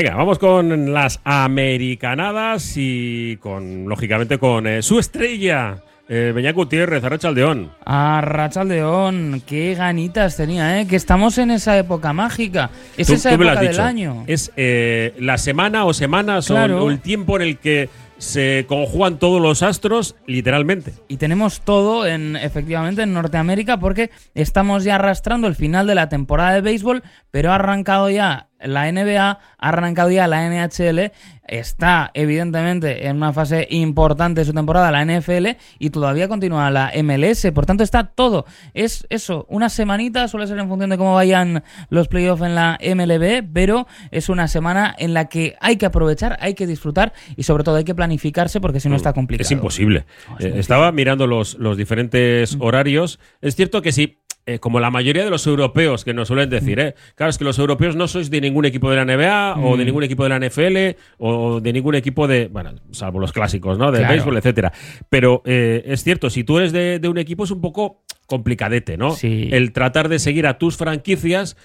Venga, vamos con las americanadas y con, lógicamente, con eh, su estrella. Eh, Beñat Gutiérrez, Arrachaldeón. Arrachaldeón, qué ganitas tenía, ¿eh? Que estamos en esa época mágica. Es Tú- esa tú época del año. Es eh, la semana o semanas o el tiempo en el que se conjugan todos los astros, literalmente. Y tenemos todo en efectivamente en Norteamérica porque estamos ya arrastrando el final de la temporada de béisbol, pero ha arrancado ya la NBA, ha arrancado ya la NHL, está evidentemente en una fase importante de su temporada la NFL y todavía continúa la MLS, por tanto está todo. Es eso, una semanita, suele ser en función de cómo vayan los playoffs en la MLB, pero es una semana en la que hay que aprovechar, hay que disfrutar y sobre todo hay que planificarse porque si no está complicado. Es imposible. No, es Eh, muy estaba mirando los, los diferentes horarios. Es cierto que sí. Eh, como la mayoría de los europeos que nos suelen decir, ¿eh? claro, es que los europeos no sois de ningún equipo de la NBA o de ningún equipo de la NFL o de ningún equipo de, bueno, salvo los clásicos, ¿no? Claro. béisbol, etcétera. Pero eh, es cierto, si tú eres de, de un equipo es un poco complicadete, ¿no? Sí. El tratar de seguir a tus franquicias.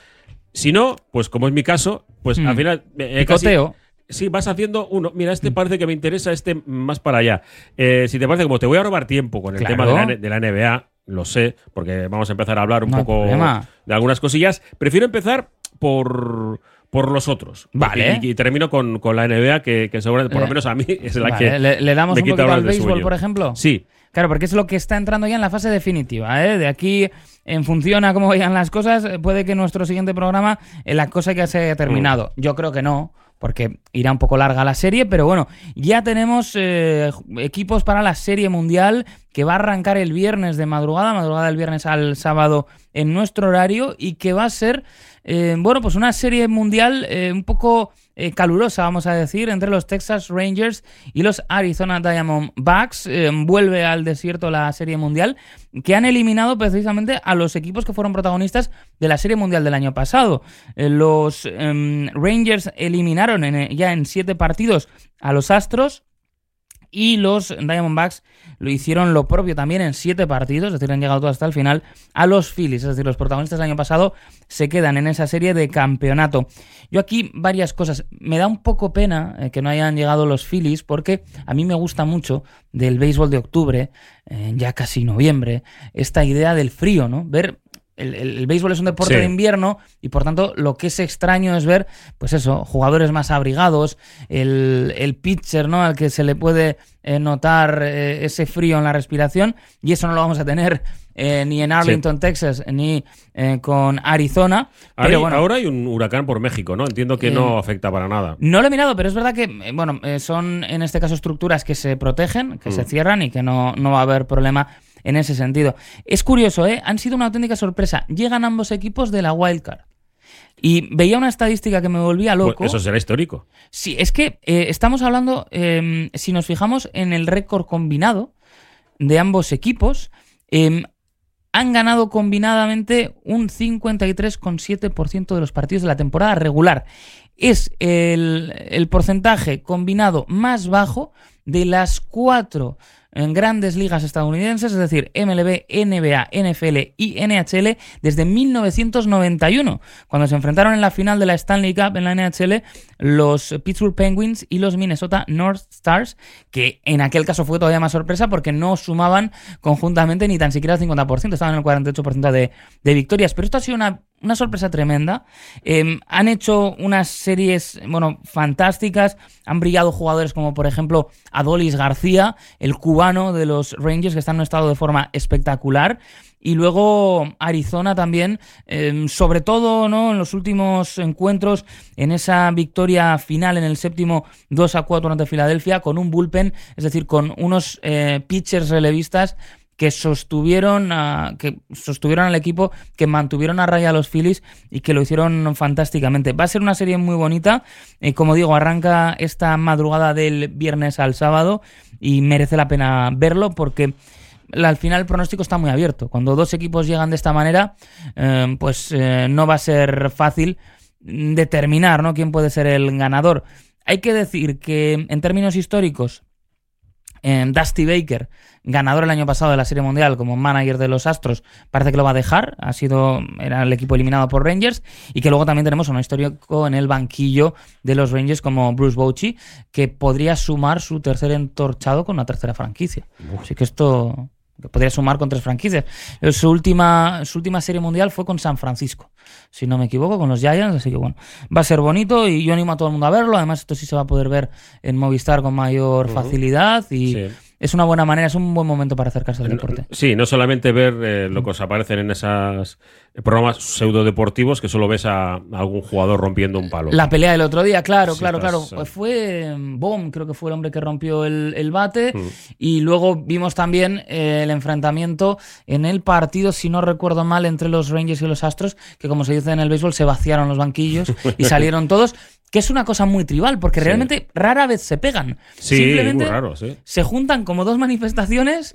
Si no, pues como es mi caso, pues Mm. al final eh, Picoteo. Sí, vas haciendo uno. Mira, este parece que me interesa, este más para allá. Eh, si te parece, como te voy a robar tiempo con el Claro. tema de la, de la NBA, lo sé, porque vamos a empezar a hablar un No poco de algunas cosillas. Prefiero empezar por, por los otros. Vale. Y, y termino con, con la NBA, que, que seguramente, por lo menos a mí, es la Vale, que. le, le damos un poquito al béisbol, por ejemplo. Sí. Claro, porque es lo que está entrando ya en la fase definitiva. ¿eh? De aquí, en función a cómo vayan las cosas, eh, puede que nuestro siguiente programa eh, la cosa ya se haya terminado. Mm. Yo creo que no, porque irá un poco larga la serie, pero bueno, ya tenemos eh, equipos para la serie mundial que va a arrancar el viernes de madrugada, madrugada del viernes al sábado en nuestro horario y que va a ser, eh, bueno, pues una serie mundial eh, un poco eh, calurosa, vamos a decir, entre los Texas Rangers y los Arizona Diamondbacks. Eh, vuelve al desierto la serie mundial, que han eliminado precisamente a los equipos que fueron protagonistas de la serie mundial del año pasado. Eh, los em, Rangers eliminaron ya en siete partidos a los Astros. Y los Diamondbacks lo hicieron lo propio también en siete partidos, es decir, han llegado hasta el final a los Phillies, es decir, los protagonistas del año pasado se quedan en esa serie de campeonato. Yo aquí varias cosas. Me da un poco pena eh, que no hayan llegado los Phillies porque a mí me gusta mucho del béisbol de octubre, eh, ya casi noviembre, esta idea del frío, ¿no? Ver el, el- el béisbol es un deporte Sí. de invierno y por tanto lo que es extraño es ver, pues eso, jugadores más abrigados, el, el pitcher, ¿no? Al que se le puede eh, notar eh, ese frío en la respiración y eso no lo vamos a tener eh, ni en Arlington, Texas, ni eh, con Arizona. Ahora, Pero hay- bueno, ahora hay un huracán por México, ¿no? Entiendo que no afecta para nada. no lo he mirado, pero es verdad que, bueno, son en este caso estructuras que se protegen, que Mm. se cierran y que no, no va a haber problema en ese sentido. Es curioso, ¿eh? Han sido una auténtica sorpresa. Llegan ambos equipos de la wildcard. Y veía una estadística que me volvía Pues loco. eso será histórico. Sí, es que eh, estamos hablando, eh, si nos fijamos en el récord combinado de ambos equipos, eh, han ganado combinadamente un 53,7% de los partidos de la temporada regular. Es el, el porcentaje combinado más bajo de las cuatro en grandes ligas estadounidenses, es decir, MLB, NBA, NFL y NHL, desde 1991, cuando se enfrentaron en la final de la Stanley Cup en la NHL los Pittsburgh Penguins y los Minnesota North Stars, que en aquel caso fue todavía más sorpresa porque no sumaban conjuntamente ni tan siquiera el 50%, estaban en el 48% de, de victorias. Pero esto ha sido una, una sorpresa tremenda. Eh, han hecho unas series, bueno, fantásticas. Han brillado jugadores como, por ejemplo, Adolis García, el cubano de los Rangers, que está en un estado de forma espectacular. Y luego Arizona también, eh, sobre todo ¿no? en los últimos encuentros, en esa victoria final en el séptimo 2 a 4 ante Filadelfia, con un bullpen, es decir, con unos eh, pitchers relevistas que sostuvieron, que sostuvieron al equipo, que mantuvieron a raya a los Phillies y que lo hicieron fantásticamente. Va a ser una serie muy bonita. eh, como digo, arranca esta madrugada del viernes al sábado y merece la pena verlo porque al final el pronóstico está muy abierto. Cuando dos equipos llegan de esta manera, eh, pues eh, no va a ser fácil determinar ¿no? quién puede ser el ganador. Hay que decir que en términos históricos, Eh, Dusty Baker, ganador el año pasado de la Serie Mundial como manager de los Astros, parece que lo va a dejar. Ha sido era el equipo eliminado por Rangers y que luego también tenemos un histórico en el banquillo de los Rangers como Bruce Bochy, que podría sumar su tercer entorchado con una tercera franquicia. Así que esto podría sumar con tres franquicias. Eh, Su última, su última serie mundial fue con San Francisco, si no me equivoco, con los Giants, así que bueno, va a ser bonito y yo animo a todo el mundo a verlo. Además, esto sí se va a poder ver en Movistar con mayor facilidad y Sí. Es una buena manera, es un buen momento para acercarse al deporte. Sí, no solamente ver eh, lo que os aparecen en esos programas pseudodeportivos que solo ves a, a algún jugador rompiendo un palo. La pelea del otro día, claro, Sí, claro, estás, claro. eh. Pues fue mm, Bom, creo que fue el hombre que rompió el, el bate. Mm. Y luego vimos también eh, el enfrentamiento en el partido, si no recuerdo mal, entre los Rangers y los Astros, que como se dice en el béisbol, se vaciaron los banquillos y salieron todos. Que es una cosa muy tribal, porque Sí. realmente rara vez se pegan. Sí, Simplemente muy raro, sí. se juntan como dos manifestaciones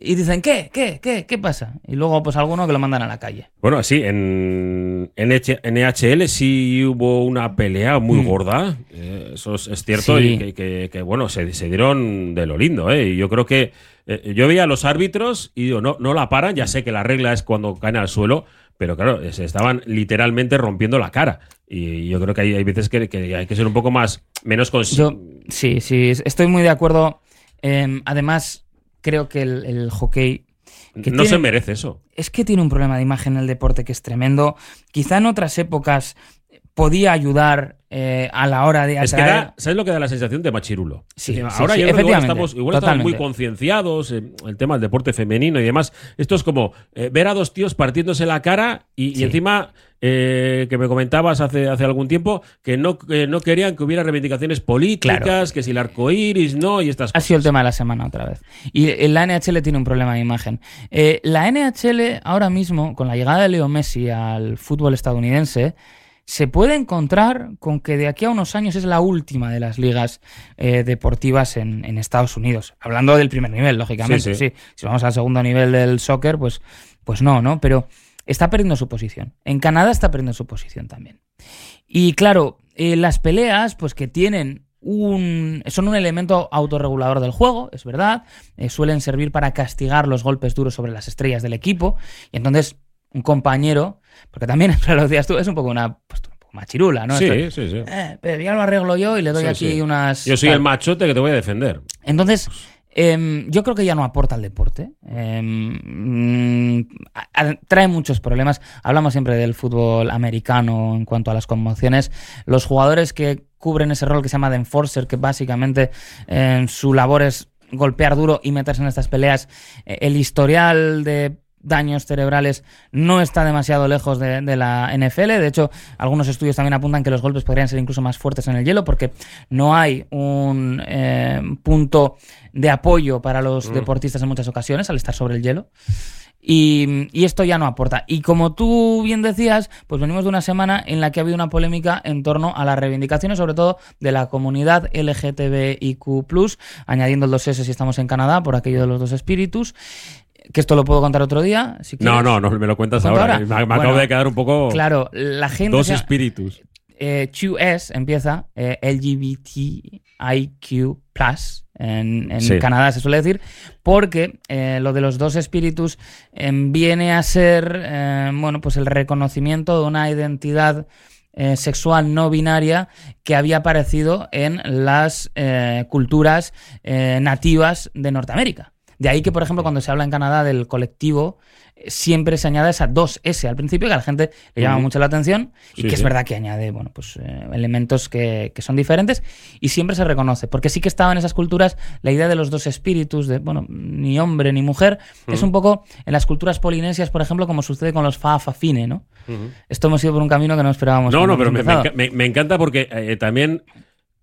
y dicen, ¿qué? ¿Qué? ¿Qué? ¿Qué pasa? Y luego, pues alguno que lo mandan a la calle. Bueno, sí, en, NHL sí hubo una pelea muy Mm. gorda. eh, eso es, cierto. Y que, que- que, bueno, se, se dieron de lo lindo. ¿eh? Y yo creo que eh, yo veía a los árbitros y digo, no, no la paran. Ya sé que la regla es cuando caen al suelo. Pero claro, se estaban literalmente rompiendo la cara. Y yo creo que hay, hay veces que, que hay que ser un poco más, menos consciente. Sí, sí, estoy muy de acuerdo. Eh, además, creo que el, el hockey no tiene- se merece eso. es que tiene un problema de imagen el deporte que es tremendo. Quizá en otras épocas podía ayudar eh, a la hora de Es que atraer. da, ¿sabes lo que da la sensación de machirulo? Sí, Eh, sí, Ahora sí, yo creo que igual estamos, igual estamos muy concienciados en el tema del deporte femenino y demás. Esto es como eh, ver a dos tíos partiéndose la cara y, y encima eh, que me comentabas hace, hace algún tiempo que no, no querían que hubiera reivindicaciones políticas, Claro. que si el arco iris no y estas Ha cosas. sido el tema de la semana otra vez. Y eh, la NHL tiene un problema de imagen. Eh, la NHL ahora mismo, con la llegada de Leo Messi al fútbol estadounidense, se puede encontrar con que de aquí a unos años es la última de las ligas eh, deportivas en, en Estados Unidos. Hablando del primer nivel, lógicamente. Sí, sí. Sí, Si vamos al segundo nivel del soccer, pues, pues no, ¿no? Pero está perdiendo su posición. En Canadá está perdiendo su posición también. Y claro, eh, las peleas, pues que tienen un. son un elemento autorregulador del juego, es verdad. eh, suelen servir para castigar los golpes duros sobre las estrellas del equipo. Y entonces, un compañero, porque también lo decías tú, es un poco una. Pues, un poco machirula, ¿no? Sí, Esto, sí, sí. "Eh, pero ya lo arreglo yo y le doy Sí, aquí sí. unas. Yo soy tal". el machote que te voy a defender. Entonces, em, yo creo que ya no aporta al deporte. Em, trae muchos problemas. Hablamos siempre del fútbol americano en cuanto a las conmociones. Los jugadores que cubren ese rol que se llama de enforcer, que básicamente em, su labor es golpear duro y meterse en estas peleas, eh, el historial de daños cerebrales no está demasiado lejos de, de la NFL. De hecho, algunos estudios también apuntan que los golpes podrían ser incluso más fuertes en el hielo porque no hay un eh, punto de apoyo para los Mm. deportistas en muchas ocasiones al estar sobre el hielo. Y, y esto ya no aporta. Y como tú bien decías, pues venimos de una semana en la que ha habido una polémica en torno a las reivindicaciones, sobre todo de la comunidad LGTBIQ, añadiendo el 2S si estamos en Canadá, por aquello de los dos espíritus. Que esto lo puedo contar otro día. Si No, no, no me lo cuentas ¿Cuento ahora. ahora? Me, me Bueno, acabo de quedar un poco. Claro, la gente. dos espíritus. eh, QS empieza eh, LGBTIQ en, en Sí. Canadá se suele decir porque eh, lo de los dos espíritus em, viene a ser eh, bueno pues el reconocimiento de una identidad sexual no binaria que había aparecido en las culturas nativas de Norteamérica. De ahí que, por ejemplo, cuando se habla en Canadá del colectivo, eh, siempre se añade esa 2S al principio, que a la gente le llama mucho la atención, y Sí, que es sí. verdad que añade bueno, pues, eh, elementos que, que son diferentes, y siempre se reconoce, porque sí que estaba en esas culturas la idea de los dos espíritus, de bueno, ni hombre ni mujer, es un poco en las culturas polinesias, por ejemplo, como sucede con los Fa'afafine, ¿no? Esto hemos ido por un camino que no esperábamos. No, no, pero me, me encanta porque eh, también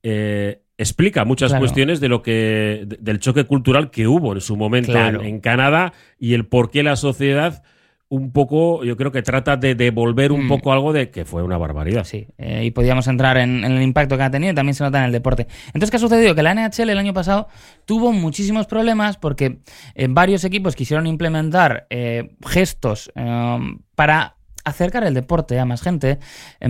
eh, explica muchas Claro. cuestiones de lo que de- del choque cultural que hubo en su momento Claro. en, en Canadá y el por qué la sociedad un poco, yo creo que trata de devolver un Mm. poco algo de que fue una barbaridad. Sí, eh, y podíamos entrar en, en el impacto que ha tenido también se nota en el deporte. Entonces, ¿qué ha sucedido? Que la NHL el año pasado tuvo muchísimos problemas porque eh, varios equipos quisieron implementar eh, gestos eh, para acercar el deporte a más gente,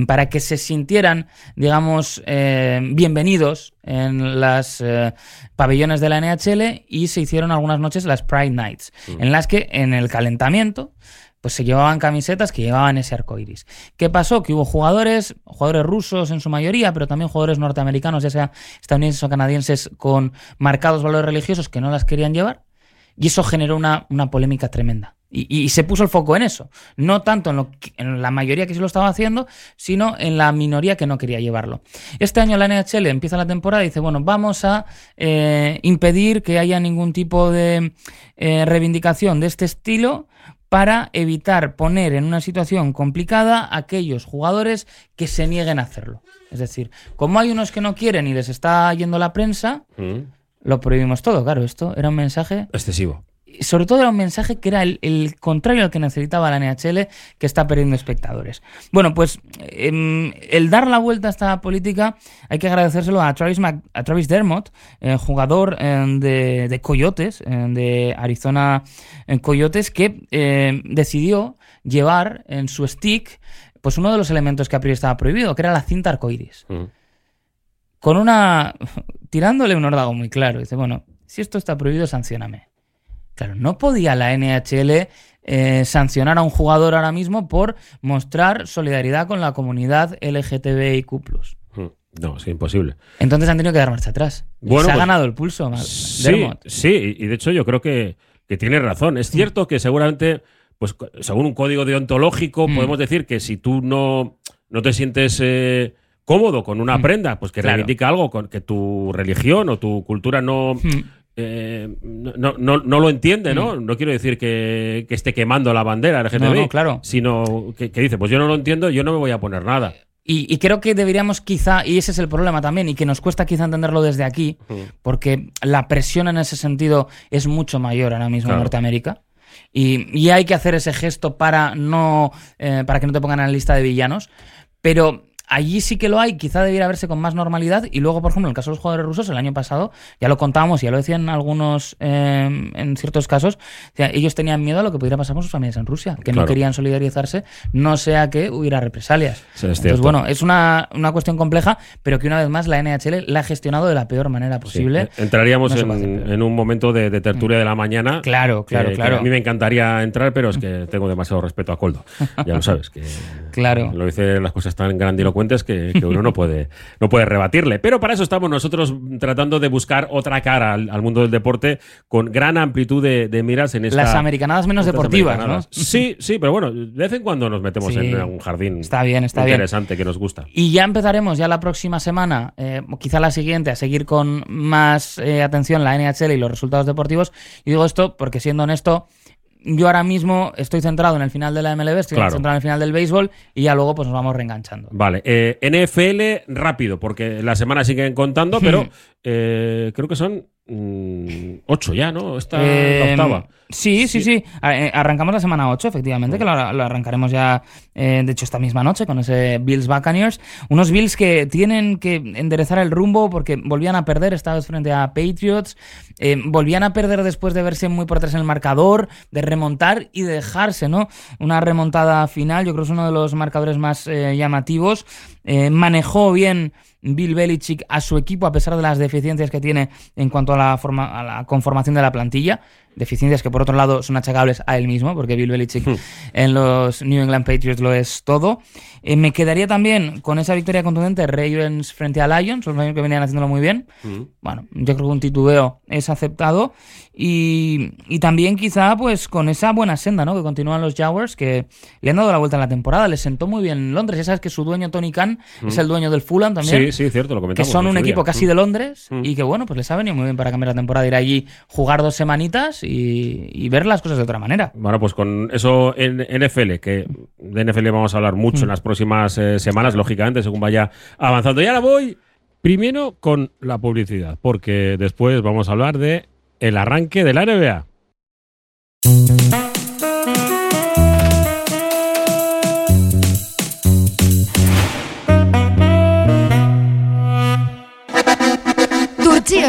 para que se sintieran, digamos, eh, bienvenidos en las eh, pabellones de la NHL y se hicieron algunas noches las Pride Nights, Mm. en las que en el calentamiento pues se llevaban camisetas que llevaban ese arco iris. ¿Qué pasó? Que hubo jugadores, jugadores rusos en su mayoría, pero también jugadores norteamericanos, ya sea estadounidenses o canadienses, con marcados valores religiosos que no las querían llevar, y eso generó una, una polémica tremenda. Y, y se puso el foco en eso. No tanto en, lo que- en la mayoría que sí lo estaba haciendo, sino en la minoría que no quería llevarlo. Este año la NHL empieza la temporada y dice, bueno, vamos a eh, impedir que haya ningún tipo de eh, reivindicación de este estilo para evitar poner en una situación complicada a aquellos jugadores que se nieguen a hacerlo. Es decir, como hay unos que no quieren y les está yendo la prensa, Mm. lo prohibimos todo. Claro, esto era un mensaje Excesivo. Sobre todo era un mensaje que era el, el contrario al que necesitaba la NHL, que está perdiendo espectadores. Bueno, pues em, el dar la vuelta a esta política hay que agradecérselo a Travis, Mac- a Travis Dermott, eh, jugador em, de, de Coyotes, em, de Arizona eh, Coyotes, que decidió llevar en su stick pues uno de los elementos que a priori estaba prohibido, que era la cinta arcoíris Mm. con una. tirándole un órdago muy claro. Dice, bueno, si esto está prohibido, sancioname. Claro, no podía la NHL eh, sancionar a un jugador ahora mismo por mostrar solidaridad con la comunidad LGTBIQ. Mm. No, es imposible. Entonces han tenido que dar marcha atrás. Bueno, se ha pues, ganado el pulso, Sí, sí, y de hecho yo creo que, que tiene razón. Es cierto que seguramente, pues según un código deontológico, Mm. podemos decir que si tú no, no te sientes eh, cómodo con una Mm. prenda, pues que Claro. reivindica algo con que tu religión o tu cultura no. Eh, no, no- no- lo entiende, ¿no? No quiero decir que, que esté quemando la bandera LGTBI, No, no, claro. sino que, que dice, pues yo no lo entiendo, yo no me voy a poner nada. Y, y creo que deberíamos quizá, y ese es el problema también, y que nos cuesta quizá entenderlo desde aquí, Mm. porque la presión en ese sentido es mucho mayor ahora mismo en. Norteamérica. Y, y hay que hacer ese gesto para no eh, para que no te pongan en la lista de villanos. Pero allí sí que lo hay, quizá debiera verse con más normalidad. Y luego, por ejemplo, en el caso de los jugadores rusos, el año pasado, ya lo contábamos, ya lo decían algunos eh, en ciertos casos, o sea, ellos tenían miedo a lo que pudiera pasar con sus familias en Rusia, que no querían solidarizarse, no sea que hubiera represalias. Sí, es Entonces, bueno, es una, una cuestión compleja, pero que una vez más la NHL la ha gestionado de la peor manera posible. Sí, Entraríamos No en, un momento de, de tertulia de la mañana. Claro, claro, que- que claro. a mí me encantaría entrar, pero es que tengo demasiado respeto a Coldo. Ya lo sabes, que Claro. lo dice las cosas tan grandilocuentes que, que uno no puede, no puede rebatirle. Pero para eso estamos nosotros tratando de buscar otra cara al, al mundo del deporte con gran amplitud de, de miras en esta. Las americanadas menos deportivas, americanadas. ¿no? Sí, sí, pero bueno, de vez en cuando nos metemos Sí. en algún jardín Está bien, está bien. interesante que nos gusta. Y ya empezaremos ya la próxima semana, eh, quizá la siguiente, a seguir con más eh, atención la NHL y los resultados deportivos. Y digo esto porque, siendo honesto, yo ahora mismo estoy centrado en el final de la MLB, estoy Claro. centrado en el final del béisbol y ya luego pues nos vamos reenganchando. Vale, eh, NFL rápido, porque la semana siguen contando, pero Hmm. eh, creo que son mm, ocho ya, ¿no? Esta Eh, la octava. Sí, sí, sí. Eh, Arrancamos la semana 8, efectivamente, que lo, lo arrancaremos ya, eh, de hecho, esta misma noche con ese Bills Buccaneers. Unos Bills que tienen que enderezar el rumbo porque volvían a perder esta vez frente a Patriots. eh, volvían a perder después de verse muy por atrás en el marcador, de remontar y de dejarse, ¿no? Una remontada final, yo creo que es uno de los marcadores más eh, llamativos. Manejó bien Bill Belichick a su equipo a pesar de las deficiencias que tiene en cuanto a la, forma, a la conformación de la plantilla. Deficiencias que por otro lado son achacables a él mismo, porque Bill Belichick en los New England Patriots lo es todo. Eh, me quedaría también con esa victoria contundente de Ravens frente a Lions, los Lions que venían haciéndolo muy bien. Mm. Bueno, yo creo que un titubeo es aceptado. Y, y también quizá pues con esa buena senda, ¿no? Que continúan los Jaguars, que le han dado la vuelta en la temporada. Les sentó muy bien en Londres. Ya sabes que su dueño Tony Khan es el dueño del Fulham también. Sí, sí, cierto, lo que comentamos. son en un equipo casi de Londres Mm. y que bueno, pues les ha venido muy bien para cambiar la temporada, ir allí, jugar dos semanitas y, y ver las cosas de otra manera. Bueno, pues con eso en NFL, que de NFL vamos a hablar mucho Mm. en las próximas eh, semanas, lógicamente, según vaya avanzando. Y ahora voy primero con la publicidad, porque después vamos a hablar de el arranque de la NBA.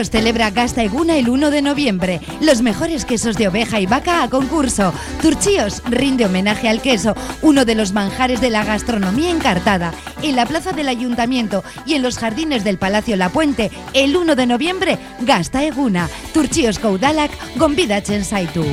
Celebra Gasta Eguna el 1 de noviembre. Los mejores quesos de oveja y vaca a concurso. Turchíos rinde homenaje al queso, uno de los manjares de la gastronomía encartada. En la plaza del ayuntamiento y en los jardines del Palacio La Puente, el 1 de noviembre, Gasta Eguna. Turchíos Koudalak, Gombida Chensaitu.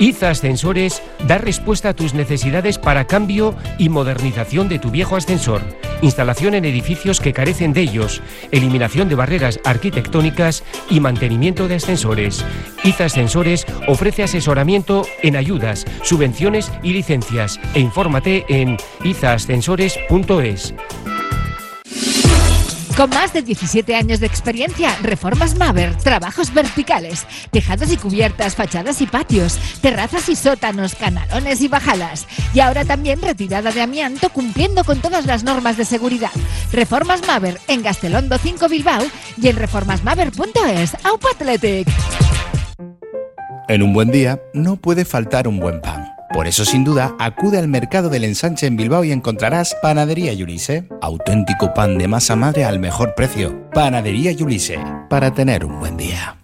IZA Ascensores da respuesta a tus necesidades para cambio y modernización de tu viejo ascensor, instalación en edificios que carecen de ellos, eliminación de barreras arquitectónicas y mantenimiento de ascensores. IZA Ascensores ofrece asesoramiento en ayudas, subvenciones y licencias e infórmate en izaascensores.es. Con más de 17 años de experiencia, Reformas Maver, trabajos verticales, tejados y cubiertas, fachadas y patios, terrazas y sótanos, canalones y bajadas. Y ahora también retirada de amianto cumpliendo con todas las normas de seguridad. Reformas Maver en Gastelondo 5 Bilbao y en reformasmaver.es. ¡Aupa Athletic! En un buen día no puede faltar un buen pan. Por eso, sin duda, acude al mercado del ensanche en Bilbao y encontrarás Panadería Yulise. Auténtico pan de masa madre al mejor precio. Panadería Yulise. Para tener un buen día.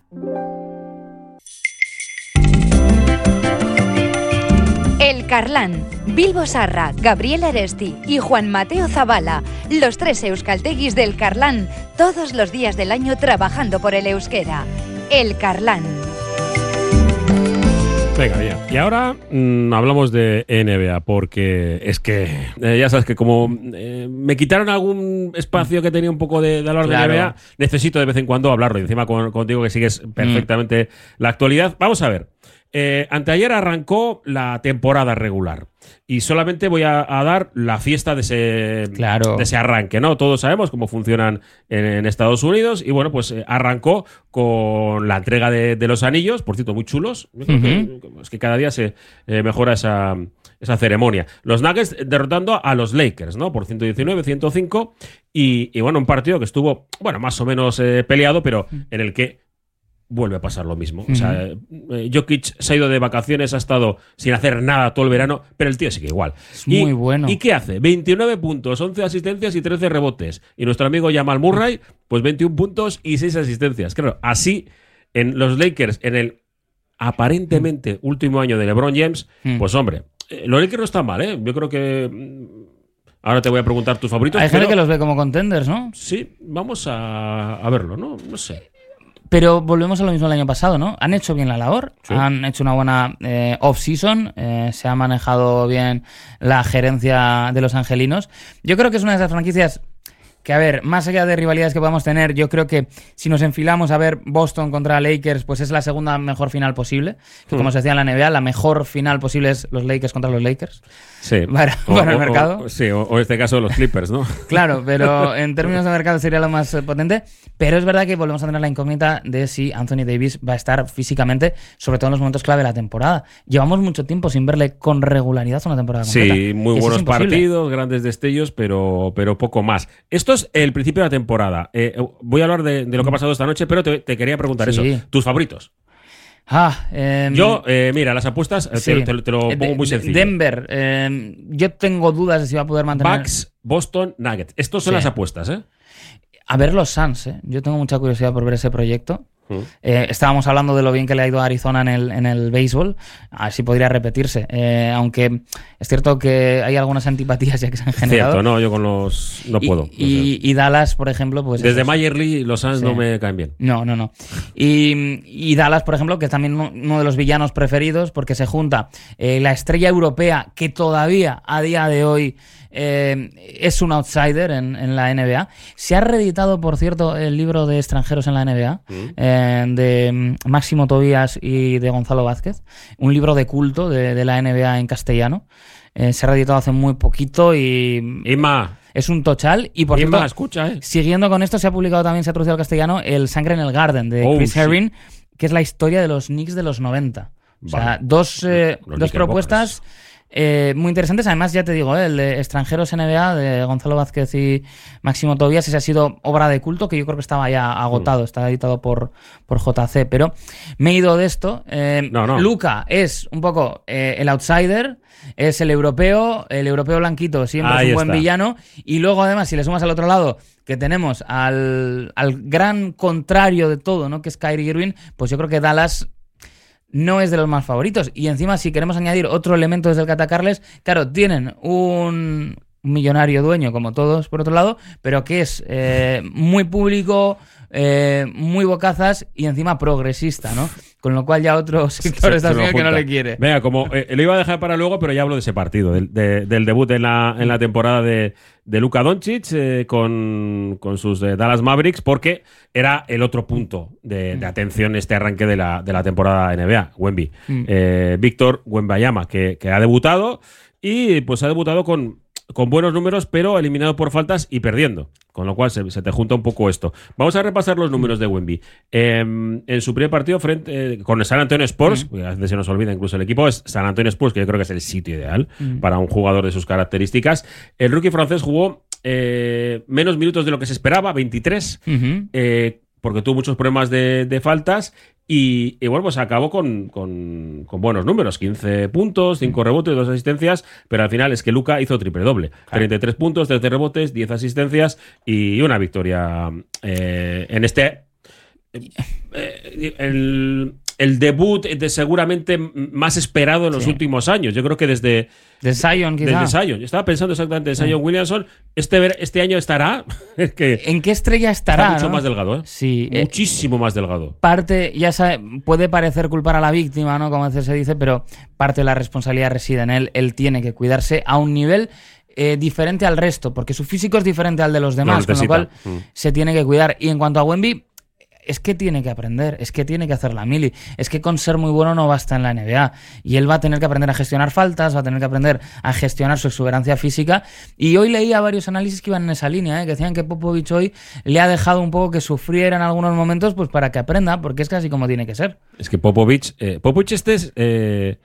El Carlán, Bilbo Sarra, Gabriel Aresti y Juan Mateo Zavala, los tres euskalteguis del Carlán, todos los días del año trabajando por el euskera. El Carlán. Venga, bien. Y ahora mm, hablamos de NBA, porque es que eh, ya sabes que como eh, me quitaron algún espacio que tenía un poco de, de hablar Claro. de NBA, necesito de vez en cuando hablarlo. Y encima con- contigo que sigues perfectamente la actualidad. Vamos a ver. Eh, anteayer arrancó la temporada regular. Y solamente voy a, a dar la fiesta de ese, Claro. de ese arranque, ¿no? Todos sabemos cómo funcionan en, en Estados Unidos. Y bueno, pues eh, arrancó con la entrega de, de los anillos, por cierto, muy chulos. Que- es que cada día se eh, mejora esa, esa ceremonia. Los Nuggets derrotando a los Lakers, ¿no? Por 119, 105. Y, y bueno, un partido que estuvo, bueno, más o menos peleado, pero en el que vuelve a pasar lo mismo. O sea, eh, Jokic se ha ido de vacaciones, ha estado sin hacer nada todo el verano, pero el tío sigue igual. Es muy bueno. ¿Y qué hace? 29 puntos, 11 asistencias y 13 rebotes. Y nuestro amigo Jamal Murray, pues 21 puntos y 6 asistencias. Claro, así en los Lakers, en el aparentemente último año de LeBron James, Mm. pues hombre, eh, los Lakers no están mal, ¿eh? Yo creo que... mm, Ahora te voy a preguntar tus favoritos. Hay gente pero- que los ve como contenders, ¿no? Sí, vamos a, a verlo, ¿no? No sé. Pero volvemos a lo mismo del año pasado, ¿no? Han hecho bien la labor, Sí. han hecho una buena eh, off-season, eh, se ha manejado bien la gerencia de los angelinos. Yo creo que es una de esas franquicias que, a ver, más allá de rivalidades que podamos tener, yo creo que si nos enfilamos a ver Boston contra Lakers, pues es la segunda mejor final posible. Que, como se decía en la NBA, la mejor final posible es los Lakers contra los Lakers. Sí. Para- para el mercado. o- sí, o, en este caso los Clippers, ¿no? Claro, pero en términos de mercado sería lo más eh, potente. Pero es verdad que volvemos a tener la incógnita de si Anthony Davis va a estar físicamente, sobre todo en los momentos clave de la temporada. Llevamos mucho tiempo sin verle con regularidad una temporada completa. Sí, muy buenos partidos, grandes destellos, pero, pero poco más. Esto es el principio de la temporada. Eh, voy a hablar de, de lo que ha pasado esta noche, pero te, te quería preguntar Sí. eso. ¿Tus favoritos? Ah, em, Yo, eh, mira, las apuestas, eh, te- sí. te, te lo pongo muy sencillo. Denver, em, yo tengo dudas de si va a poder mantener. Bucks, Boston, Nuggets. Estos son Sí. las apuestas, ¿eh? A ver los Suns, ¿eh? Yo tengo mucha curiosidad por ver ese proyecto. Mm. Eh, estábamos hablando de lo bien que le ha ido a Arizona en el, en el béisbol. A ver si podría repetirse. Eh, aunque es cierto que hay algunas antipatías ya que se han generado. Cierto, no, yo con los. No Y- puedo. no Y, sé. y Dallas, por ejemplo, pues. Desde eso, Mayer Lee, los Suns Sí. no me caen bien. No, no, no. Y, y Dallas, por ejemplo, que es también uno- de los villanos preferidos, porque se junta eh, la estrella europea, que todavía a día de hoy eh, es un outsider en, en la NBA. Se ha reeditado, por cierto, el libro de extranjeros en la NBA, eh, de mm, Máximo Tobías y de Gonzalo Vázquez. Un libro de culto de, de la NBA en castellano. Eh, se ha reeditado hace muy poquito y Inma, es un tochal. Y por Inma, cierto, escucha, ¿eh? Siguiendo con esto, se ha publicado también, se ha traducido al castellano, El Sangre en el Garden, de Oh, Chris sí. Herring, que es la historia de los Knicks de los 90. O sea, dos, eh, dos propuestas eh, muy interesantes. Además, ya te digo, eh, el de extranjeros NBA de Gonzalo Vázquez y Máximo Tobías, ese ha sido obra de culto que yo creo que estaba ya agotado, está editado por, por JC. Pero me he ido de esto. Eh, No, no. Luca es un poco el outsider, es el europeo, el europeo blanquito siempre Ahí es un buen está. villano. Y luego, además, si le sumas al otro lado que tenemos al, al gran contrario de todo, ¿no? Que es Kyrie Irving, pues yo creo que Dallas no es de los más favoritos. Y encima, si queremos añadir otro elemento desde el que atacarles, claro, tienen un millonario dueño, como todos, por otro lado, pero que es eh, muy público, eh, muy bocazas y encima progresista, ¿no? Con lo cual ya otro sector Se- está se lo que no le quiere. Venga, como eh, lo iba a dejar para luego, pero ya hablo de ese partido, del, de- del debut en la, en la temporada de, de Luka Doncic eh, con, con sus eh, Dallas Mavericks, porque era el otro punto de, de atención este arranque de la, de la temporada NBA, Wemby. Mm. Víctor Wembayama, que, que ha debutado y pues ha debutado con, con buenos números, pero eliminado por faltas y perdiendo. Con lo cual se, se te junta un poco esto. Vamos a repasar los números de Wemby. Eh, en su primer partido frente eh, con el San Antonio Spurs, porque a veces se nos olvida incluso el equipo, es San Antonio Spurs, que yo creo que es el sitio ideal para un jugador de sus características. El rookie francés jugó eh, menos minutos de lo que se esperaba, 23 Ujú. eh, porque tuvo muchos problemas de, de faltas y, y bueno, pues acabó con, con- con buenos números, 15 puntos, 5 rebotes, 2 asistencias, pero al final es que Luca hizo triple doble, 33 puntos, 13 rebotes, 10 asistencias y una victoria eh, en este... eh, el, el debut de seguramente más esperado en los Sí. últimos años. Yo creo que desde, De Zion, quizá. desde Zion. Yo estaba pensando exactamente en Zion Williamson. Este, este año estará. Es que ¿En qué estrella estará? está mucho no? más delgado, ¿eh? Sí, eh, Muchísimo más delgado. parte, ya sabe, puede parecer culpar a la víctima, ¿no? Como a veces se dice, pero parte de la responsabilidad reside en él. Él tiene que cuidarse a un nivel eh, diferente al resto, porque su físico es diferente al de los demás, con lo cual Mm. se tiene que cuidar. Y en cuanto a Wemby, es que tiene que aprender, es que tiene que hacer la mili, es que con ser muy bueno no basta en la NBA. Y él va a tener que aprender a gestionar faltas, va a tener que aprender a gestionar su exuberancia física. Y hoy leía varios análisis que iban en esa línea, ¿eh? que decían que Popovich hoy le ha dejado un poco que sufriera en algunos momentos pues para que aprenda, porque es casi como tiene que ser. Es que Popovich. eh, Popovich este es. eh,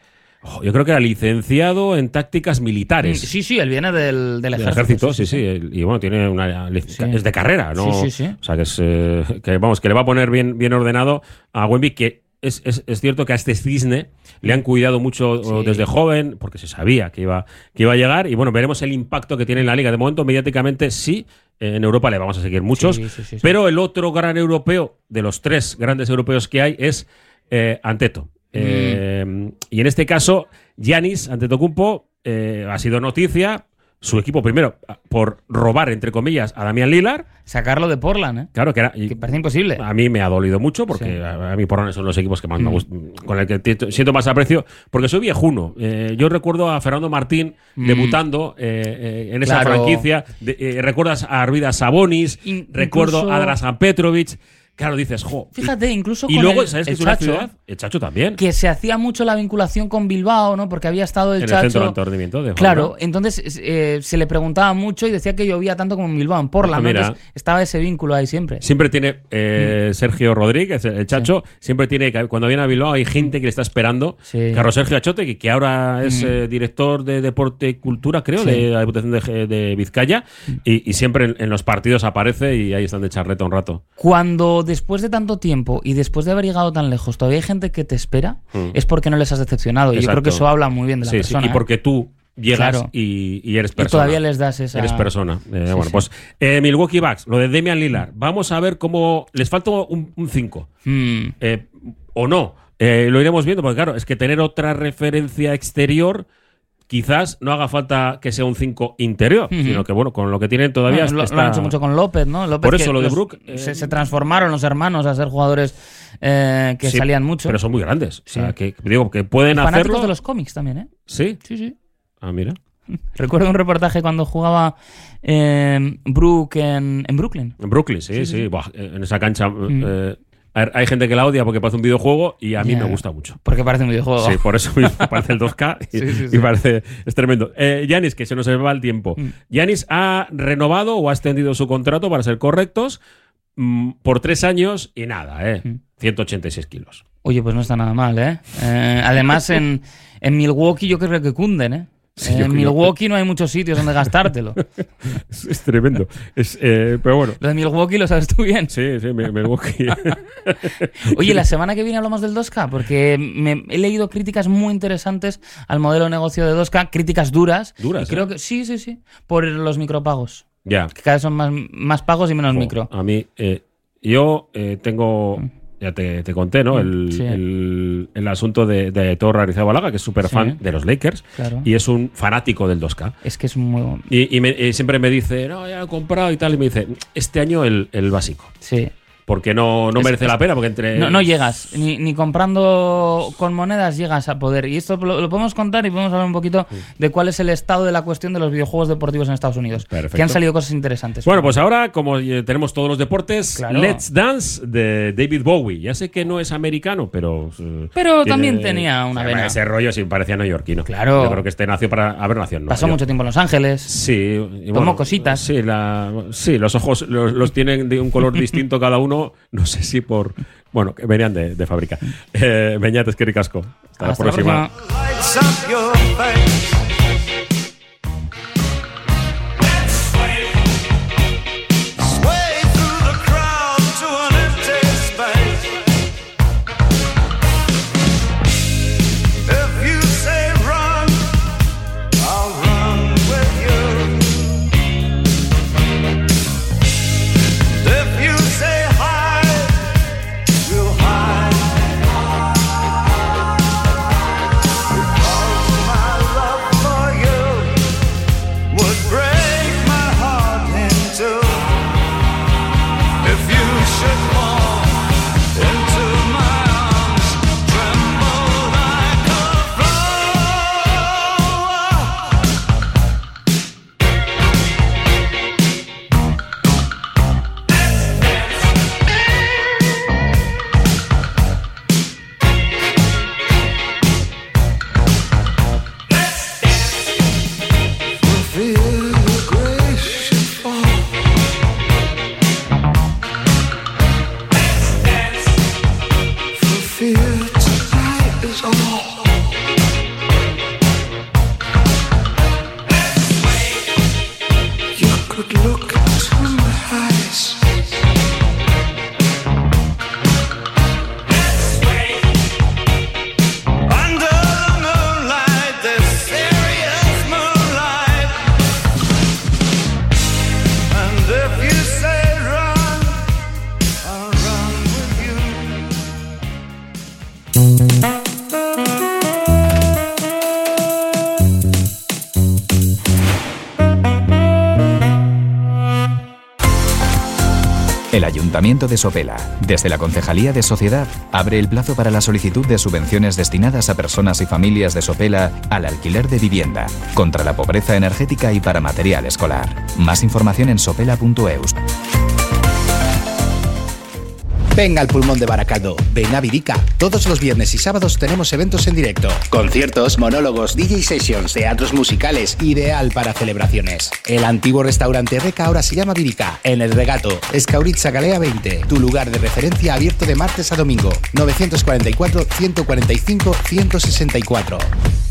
oh, yo creo que era licenciado en tácticas militares. Sí, sí, él viene del, del ejército. ejército, sí, sí, Y bueno, tiene una. Sí. Es de carrera, ¿no? Sí, sí, sí. O sea, que es. eh, que vamos, que le va a poner bien, bien ordenado a Wemby, que. Es, es- es cierto que a este cisne le han cuidado mucho Sí. desde joven, porque se sabía que iba, que iba a llegar. Y bueno, veremos el impacto que tiene en la liga. De momento, mediáticamente, sí. En Europa le vamos a seguir muchos. Sí, sí, sí, sí. Pero el otro gran europeo, de los tres grandes europeos que hay, es eh, Anteto. Eh, y en este caso, Yanis Antetokounmpo eh, ha sido noticia. Su equipo, primero, por robar, entre comillas, a Damián Lillard. Sacarlo de Portland, ¿eh? Claro que era. Que parece imposible. a mí me ha dolido mucho porque Sí. a, a mí Portland son los equipos que más me Mm. gustan, con el que siento más aprecio, porque soy viejuno. Eh, yo recuerdo a Fernando Martín Mm. debutando eh, eh, en esa Claro. franquicia. De- eh, recuerdas a Arvidas Sabonis, In- recuerdo incluso- a Drasan Petrovic. Claro, dices, jo. y- Fíjate, incluso y, con luego, el, ¿sabes el Chacho, ciudad? El Chacho también. que se hacía mucho la vinculación con Bilbao, ¿no? Porque había estado el en Chacho. el centro de alto rendimiento de Juan Claro, entonces eh, se le preguntaba mucho y decía que llovía tanto como en Bilbao, en Portland. Ah, ¿no? estaba ese vínculo ahí siempre. Siempre tiene eh, Sergio Rodríguez, el Chacho, siempre tiene, que- cuando viene a Bilbao hay gente que le está esperando. Sí. Carlos Sergio Achote, que, que ahora es Mm. eh, director de Deporte y Cultura, creo, Sí. de la Diputación de, de Vizcaya, y, y siempre en, en los partidos aparece y ahí están de charreta un rato. Cuando después de tanto tiempo y después de haber llegado tan lejos todavía hay gente que te espera, Mm. es porque no les has decepcionado. Y yo creo que eso habla muy bien de la Sí, sí, persona. y ¿eh? porque tú llegas Claro. y, y eres Y persona. todavía les das esa. Eres persona. Eh, Sí, bueno, sí. pues eh, Milwaukee Bucks, lo de Damian Lillard. Vamos a ver cómo. Les falta un 5. Mm. Eh, o no. Lo iremos viendo, porque claro, es que tener otra referencia exterior, quizás no haga falta que sea un 5 interior, sino que bueno, con lo que tienen todavía Bueno, lo, está- lo han hecho mucho con López, ¿no? López Por eso lo de los- Brook, eh, se, se transformaron los hermanos a ser jugadores eh, que Sí, salían mucho. Pero son muy grandes. O sea, que digo, que pueden fanáticos hacerlo. de los cómics también, ¿eh? Sí. Sí, sí. Ah, mira. Recuerdo un reportaje cuando jugaba eh, Brook en, en Brooklyn. En Brooklyn, sí, sí. Sí, sí. Buah, en esa cancha. hay hay gente que la odia porque parece un videojuego y a mí me gusta mucho. Porque parece un videojuego. Sí, por eso mismo parece el 2K y, Sí, sí, y sí. parece es tremendo. Eh, Yanis, que se nos va el tiempo. Mm. Yanis ha renovado o ha extendido su contrato para ser correctos. mm, por tres años y nada, ¿eh? Mm. 186 kilos. Oye, pues no está nada mal, ¿eh? Eh, además, en, en Milwaukee yo creo que cunden, ¿eh? Sí, en Milwaukee no hay muchos sitios donde gastártelo. Es, es tremendo. Es, eh, pero bueno. Lo de Milwaukee lo sabes tú bien. Sí, sí, me Oye, la semana que viene hablamos del 2K, porque me, he leído críticas muy interesantes al modelo de negocio de 2K, críticas duras. Duras, y creo ¿eh? que sí, sí, sí. Por los micropagos. Ya. Que cada vez son más, más pagos y menos micro. A mí, eh, yo tengo, ya te, te conté, ¿no? El, Sí. el, el asunto de, de Torra Arizabalaga, que es súper Sí. fan de los Lakers Claro. y es un fanático del 2K. Es que es muy. Y, y me- y siempre me dice, no, ya lo he comprado y tal. Y me dice, este año el, el básico. Sí. Porque no, no merece es- la pena, porque entre. No, no llegas, ni, ni comprando con monedas llegas a poder. Y esto lo, lo podemos contar y podemos hablar un poquito de cuál es el estado de la cuestión de los videojuegos deportivos en Estados Unidos. Perfecto. Que han salido cosas interesantes. Bueno, pues ahora, como eh, tenemos todos los deportes, Claro. Let's Dance de David Bowie. Ya sé que no es americano, pero. eh, Pero tiene- también tenía una vena. Ese rollo sí parecía neoyorquino. Claro. Yo creo que este nació para haber nacido Pasó mucho tiempo en Los Ángeles. Sí. y Tomó cositas. Sí, la- sí, los ojos los, los tienen de un color distinto cada uno. No sé si por. Bueno, que venían de, de fábrica. Eh, Beñates, que ricasco. Hasta, Hasta la próxima. De Sopela, desde la Concejalía de Sociedad, abre el plazo para la solicitud de subvenciones destinadas a personas y familias de Sopela al alquiler de vivienda, contra la pobreza energética y para material escolar. Más información en sopela.eus. Venga al pulmón de Baracaldo, ven a Virica. Todos los viernes y sábados tenemos eventos en directo. Conciertos, monólogos, DJ sessions, teatros musicales, ideal para celebraciones. El antiguo restaurante Reca ahora se llama Virica, en el Regato, Escauritza Galea 20, tu lugar de referencia abierto de martes a domingo. 944-145-164.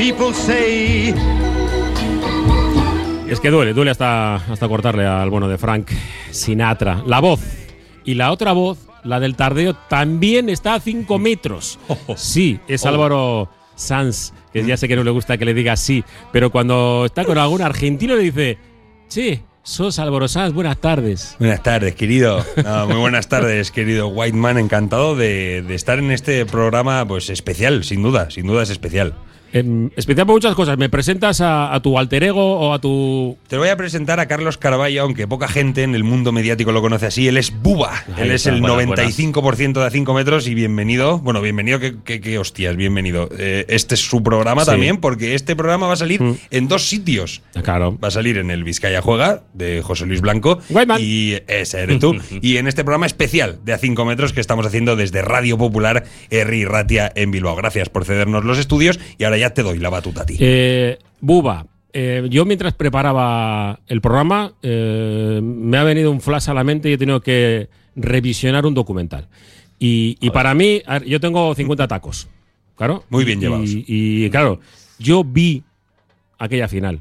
People say. Es que duele, duele hasta, hasta cortarle al bueno de Frank Sinatra. La voz. Y la otra voz, la del tardeo, también está a 5 metros. Sí, es Álvaro Sanz, que ya sé que no le gusta que le diga sí, pero cuando está con algún argentino le dice, sí, sos Álvaro Sanz, buenas tardes. Buenas tardes, querido. No, muy buenas tardes, querido Whiteman. Encantado de, de estar en este programa, pues especial, sin duda, sin duda es especial. Especial por muchas cosas. ¿Me presentas a, a tu alter ego o a tu. Te voy a presentar a Carlos Carballo, aunque poca gente en el mundo mediático lo conoce así. Él es Buba. Ahí Él es el buenas, 95% de a 5 metros y bienvenido. Bueno, bienvenido, que, que- que hostias, bienvenido. Eh, este es su programa Sí. también, porque este programa va a salir Mm. en dos sitios. Claro. Va a salir en el Vizcaya Juega de José Luis Blanco. Whiteman. Y ese eres tú. y en este programa especial de a 5 metros que estamos haciendo desde Radio Popular Herri Ratia en Bilbao. Gracias por cedernos los estudios y ahora ya te doy la batuta a ti. Eh, Buba, eh, yo mientras preparaba el programa eh, me ha venido un flash a la mente y he tenido que revisionar un documental. Y, y para mí, yo tengo 50 tacos. Claro. Muy bien Y- llevados. Y, y, claro, yo vi aquella final.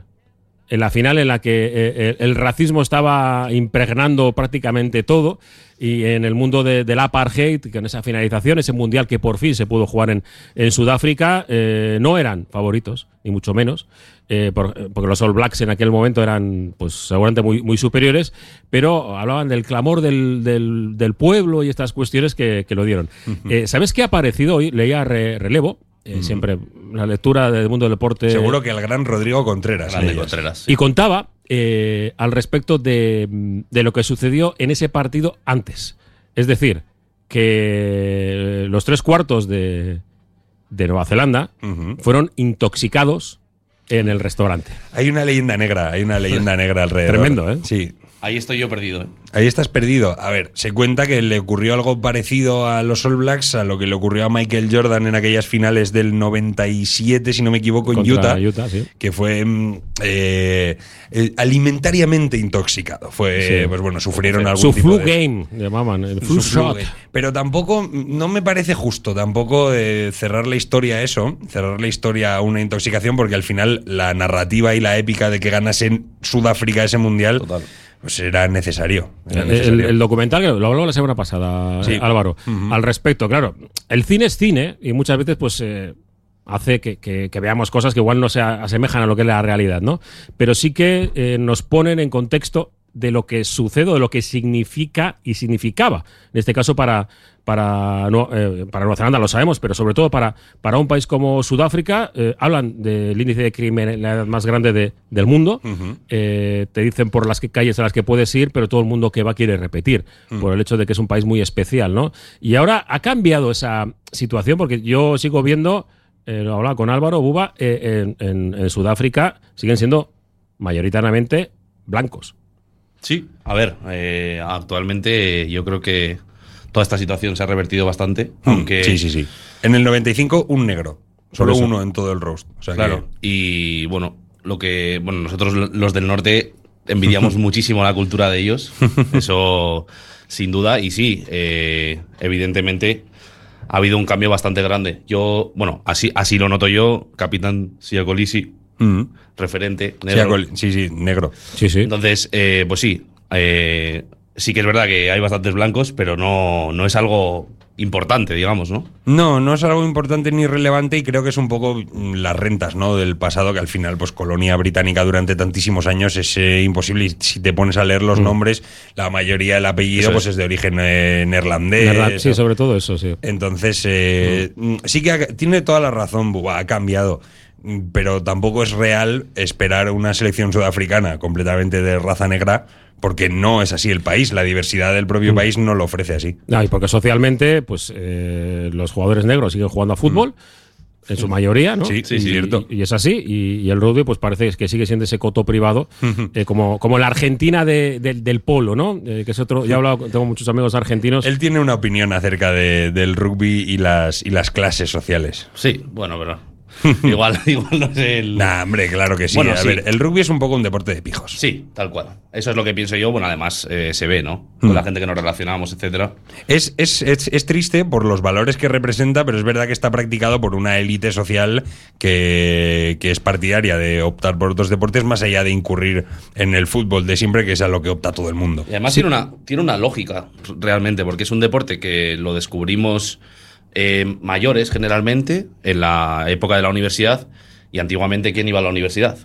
En la final en la que eh, el, el racismo estaba impregnando prácticamente todo y en el mundo de- del apartheid, con esa finalización, ese mundial que por fin se pudo jugar en, en Sudáfrica, eh, no eran favoritos, ni mucho menos, eh, por- eh, porque los All Blacks en aquel momento eran pues seguramente muy, muy superiores, pero hablaban del clamor del, del- del pueblo y estas cuestiones que, que lo dieron. Eh, ¿Sabes qué ha aparecido hoy? Leía re- relevo. eh, Siempre la lectura del mundo del deporte. Seguro que el gran Rodrigo Contreras. Grande. Y contaba eh, al respecto de, de lo que sucedió en ese partido antes. Es decir, que los tres cuartos de, de Nueva Zelanda fueron intoxicados en el restaurante. Hay una leyenda negra, hay una leyenda negra alrededor. Tremendo, ¿eh? Sí. Ahí estoy yo perdido. ¿eh? Ahí estás perdido. A ver, se cuenta que le ocurrió algo parecido a los All Blacks, a lo que le ocurrió a Michael Jordan en aquellas finales del 97, si no me equivoco, en Utah, Utah, sí. que fue mm, eh, eh, alimentariamente intoxicado. Fue, Sí. pues bueno, sufrieron algún Su tipo flu de- game, llamaban. El flu su shot. Pero tampoco, no me parece justo tampoco eh, cerrar la historia a eso, cerrar la historia a una intoxicación, porque al final la narrativa y la épica de que ganase Sudáfrica ese mundial, Total. Pues era necesario. era El, necesario. el documental, lo hablamos la semana pasada, Sí. eh, Álvaro, al respecto. Claro, el cine es cine y muchas veces pues eh, hace que, que- que veamos cosas que igual no se asemejan a lo que es la realidad, ¿no? Pero sí que eh, nos ponen en contexto de lo que sucede, o de lo que significa y significaba, en este caso para, para, Nue- eh, para Nueva Zelanda, lo sabemos, pero sobre todo para, para un país como Sudáfrica, eh, hablan del índice de criminalidad más grande de- del mundo, eh, te dicen por las que calles a las que puedes ir, pero todo el mundo que va quiere repetir, Mm. por el hecho de que es un país muy especial, ¿no? Y ahora ha cambiado esa situación, porque yo sigo viendo, lo hablaba con Álvaro Buba, en, en- en Sudáfrica siguen siendo mayoritariamente blancos. Sí, a ver, eh, actualmente yo creo que toda esta situación se ha revertido bastante, aunque Mm, Sí, sí, sí. En el 95, un negro. Solo uno en todo el roast. O sea Claro. Y bueno, lo que. Bueno, nosotros los del norte envidiamos muchísimo la cultura de ellos. Eso sin duda. Y sí, eh, evidentemente ha habido un cambio bastante grande. Yo, bueno, así, así lo noto yo, capitán Siacolisi. Mm. referente. Negro. sí, sí, negro. Sí, sí. Entonces, eh, pues sí, eh, sí que es verdad que hay bastantes blancos, pero no, no es algo importante, digamos, ¿no? No, no es algo importante ni relevante y creo que es un poco mm, las rentas ¿no? del pasado, que al final, pues colonia británica durante tantísimos años es eh, imposible. Y si te pones a leer los nombres, la mayoría del apellido Eso pues es. es de origen eh, neerlandés. Sí, sobre todo eso, sí. Entonces, eh, mm, sí que ha- tiene toda la razón, Buba, ha cambiado. Mm, Pero tampoco es real esperar una selección sudafricana completamente de raza negra, porque no es así el país. La diversidad del propio país no lo ofrece así. No, y porque socialmente, pues eh, los jugadores negros siguen jugando a fútbol. En su mayoría, ¿no? Mm. Sí, sí, y, cierto. y es así. Y, y el rugby, pues parece que sigue siendo ese coto privado, eh, como, como la Argentina de- del- del polo, ¿no? Eh, que es otro. Ya he hablado, tengo muchos amigos argentinos. Él tiene una opinión acerca de- del rugby y las, y las clases sociales. Sí, bueno, pero igual, igual no es el. Nah, hombre, claro que sí. Bueno, a sí. ver, el rugby es un poco un deporte de pijos. Sí, tal cual. Eso es lo que pienso yo. Bueno, además eh, se ve, ¿no? Mm. Con la gente que nos relacionamos, etcétera. Es, es, es, es triste por los valores que representa, pero es verdad que está practicado por una élite social que, que es partidaria de optar por otros deportes más allá de incurrir en el fútbol de siempre, que es a lo que opta todo el mundo. Y además tiene, una, tiene una lógica, realmente, porque es un deporte que lo descubrimos eh, mayores generalmente, en la época de la universidad, y antiguamente, ¿quién iba a la universidad?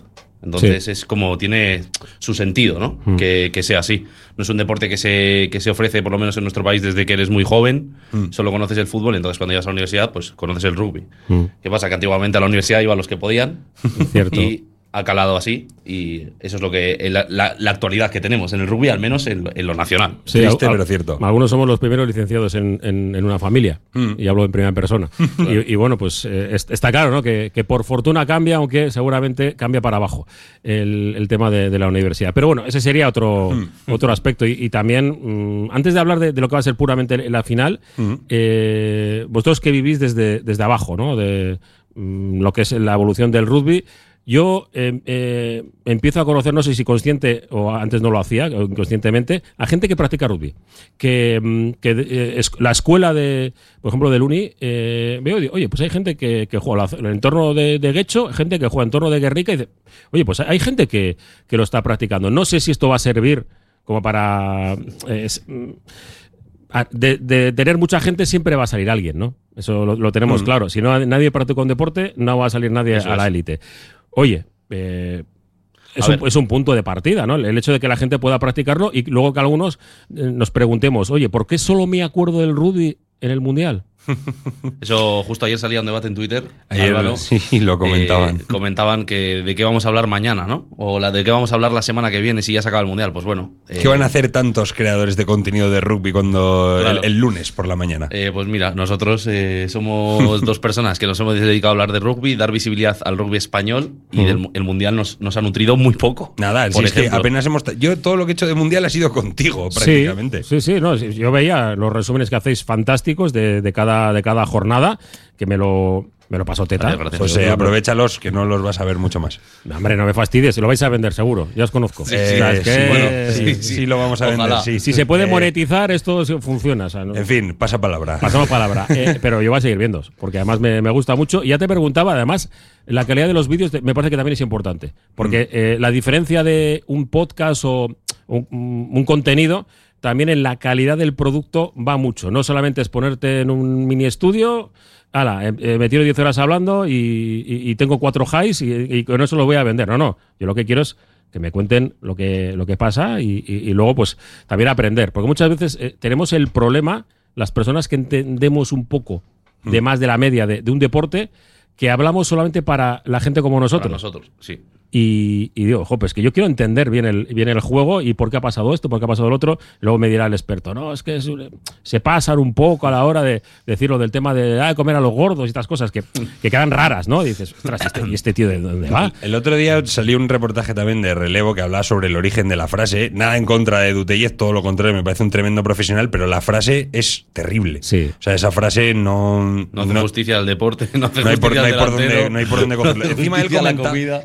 Entonces Sí. es como tiene su sentido, ¿no? Mm. Que, que sea así. No es un deporte que se, que se ofrece, por lo menos en nuestro país, desde que eres muy joven. Mm. Solo conoces el fútbol, entonces cuando llegas a la universidad, pues conoces el rugby. Mm. ¿Qué pasa? Que antiguamente a la universidad iban los que podían. Cierto. Y ha calado así. Y eso es lo que eh, la, la- la actualidad que tenemos en el rugby, al menos en, lo- en lo nacional. Sí, Triste, al- pero cierto. Algunos somos los primeros licenciados en, en- en una familia, Mm. y hablo en primera persona. y, y bueno, pues eh, es- está claro ¿no? que, que por fortuna cambia, aunque seguramente cambia para abajo el, el tema de, de la universidad. Pero bueno, ese sería otro, Mm. otro aspecto. Y, y también, mm, antes de hablar de, de lo que va a ser puramente la final, Mm. eh, vosotros que vivís desde, desde abajo, ¿no? de mm, lo que es la evolución del rugby, yo eh, eh, empiezo a conocer, no sé si consciente o antes no lo hacía, o inconscientemente, a gente que practica rugby. Que, que eh, es- la escuela de, por ejemplo, del Uni, eh, veo, oye, pues hay gente que, que juega en el entorno de, de Guecho, gente que juega en entorno de Guerrica, y dice, oye, pues hay gente que, que lo está practicando. No sé si esto va a servir como para. eh, es- mm, de, de tener mucha gente siempre va a salir alguien, ¿no? Eso lo, lo tenemos Mm. claro. Si no nadie practica un deporte, no va a salir nadie Eso a la élite. Oye, eh, es, un, es un punto de partida, ¿no? El hecho de que la gente pueda practicarlo y luego que algunos eh, nos preguntemos, oye, ¿por qué solo me acuerdo del rugby en el mundial? Eso justo ayer salía un debate en Twitter. Ayer Álvaro, sí, lo comentaban. eh, comentaban que de qué vamos a hablar mañana, ¿no? O la de qué vamos a hablar la semana que viene si ya se acaba el mundial. Pues bueno. eh, ¿Qué van a hacer tantos creadores de contenido de rugby cuando Claro. el, el lunes por la mañana? eh, pues mira, nosotros eh, somos dos personas que nos hemos dedicado a hablar de rugby, dar visibilidad al rugby español y del el mundial nos, nos ha nutrido muy poco. Nada, si Por es que ejemplo. apenas hemos. Yo todo lo que he hecho de mundial ha sido contigo, prácticamente. Sí, sí, sí, no, yo veía los resúmenes que hacéis fantásticos de, de cada, de cada jornada, que me lo, me lo pasó teta. Vale. Pues eh, aprovechalos que no los vas a ver mucho más. No, Hombre, no me fastidies, lo vais a vender seguro, ya os conozco. Sí, O Eh, sea, es que- sí, bueno, sí, sí, sí. sí lo vamos a Ojalá. vender. Sí, Si se puede Eh, monetizar, esto funciona. o sea, no- En fin, pasa palabra. Pasamos palabra. Eh, pero yo voy a seguir viendo, porque además me, me gusta mucho. Y ya te preguntaba, además, la calidad de los vídeos me parece que también es importante. Porque eh, la diferencia de un podcast o un, un contenido, también en la calidad del producto va mucho. No solamente es ponerte en un mini estudio. Ala, eh, eh, me tiro 10 horas hablando y, y- y tengo cuatro highs y, y con eso lo voy a vender. No, no. Yo lo que quiero es que me cuenten lo que, lo que pasa y, luego pues también aprender. Porque muchas veces eh, tenemos el problema, las personas que entendemos un poco de más de la media de, de un deporte, que hablamos solamente para la gente como Para nosotros. nosotros, sí. Y, y digo, jo, pues que yo quiero entender bien el, bien el juego y por qué ha pasado esto, por qué ha pasado lo otro. Luego me dirá el experto, no, es que es- se pasan un poco a la hora de decir lo del tema de ah, comer a los gordos y estas cosas que, que quedan raras, ¿no? Y dices, ostras, ¿y este, y este tío de dónde va? El otro día salió un reportaje también de relevo que hablaba sobre el origen de la frase. Nada en contra de Dutellez, todo lo contrario, me parece un tremendo profesional, pero la frase es terrible. Sí. O sea, esa frase no. No hace justicia al deporte, no hace no hay por, justicia no hay al por dónde, no hay por dónde cogerlo. Encima él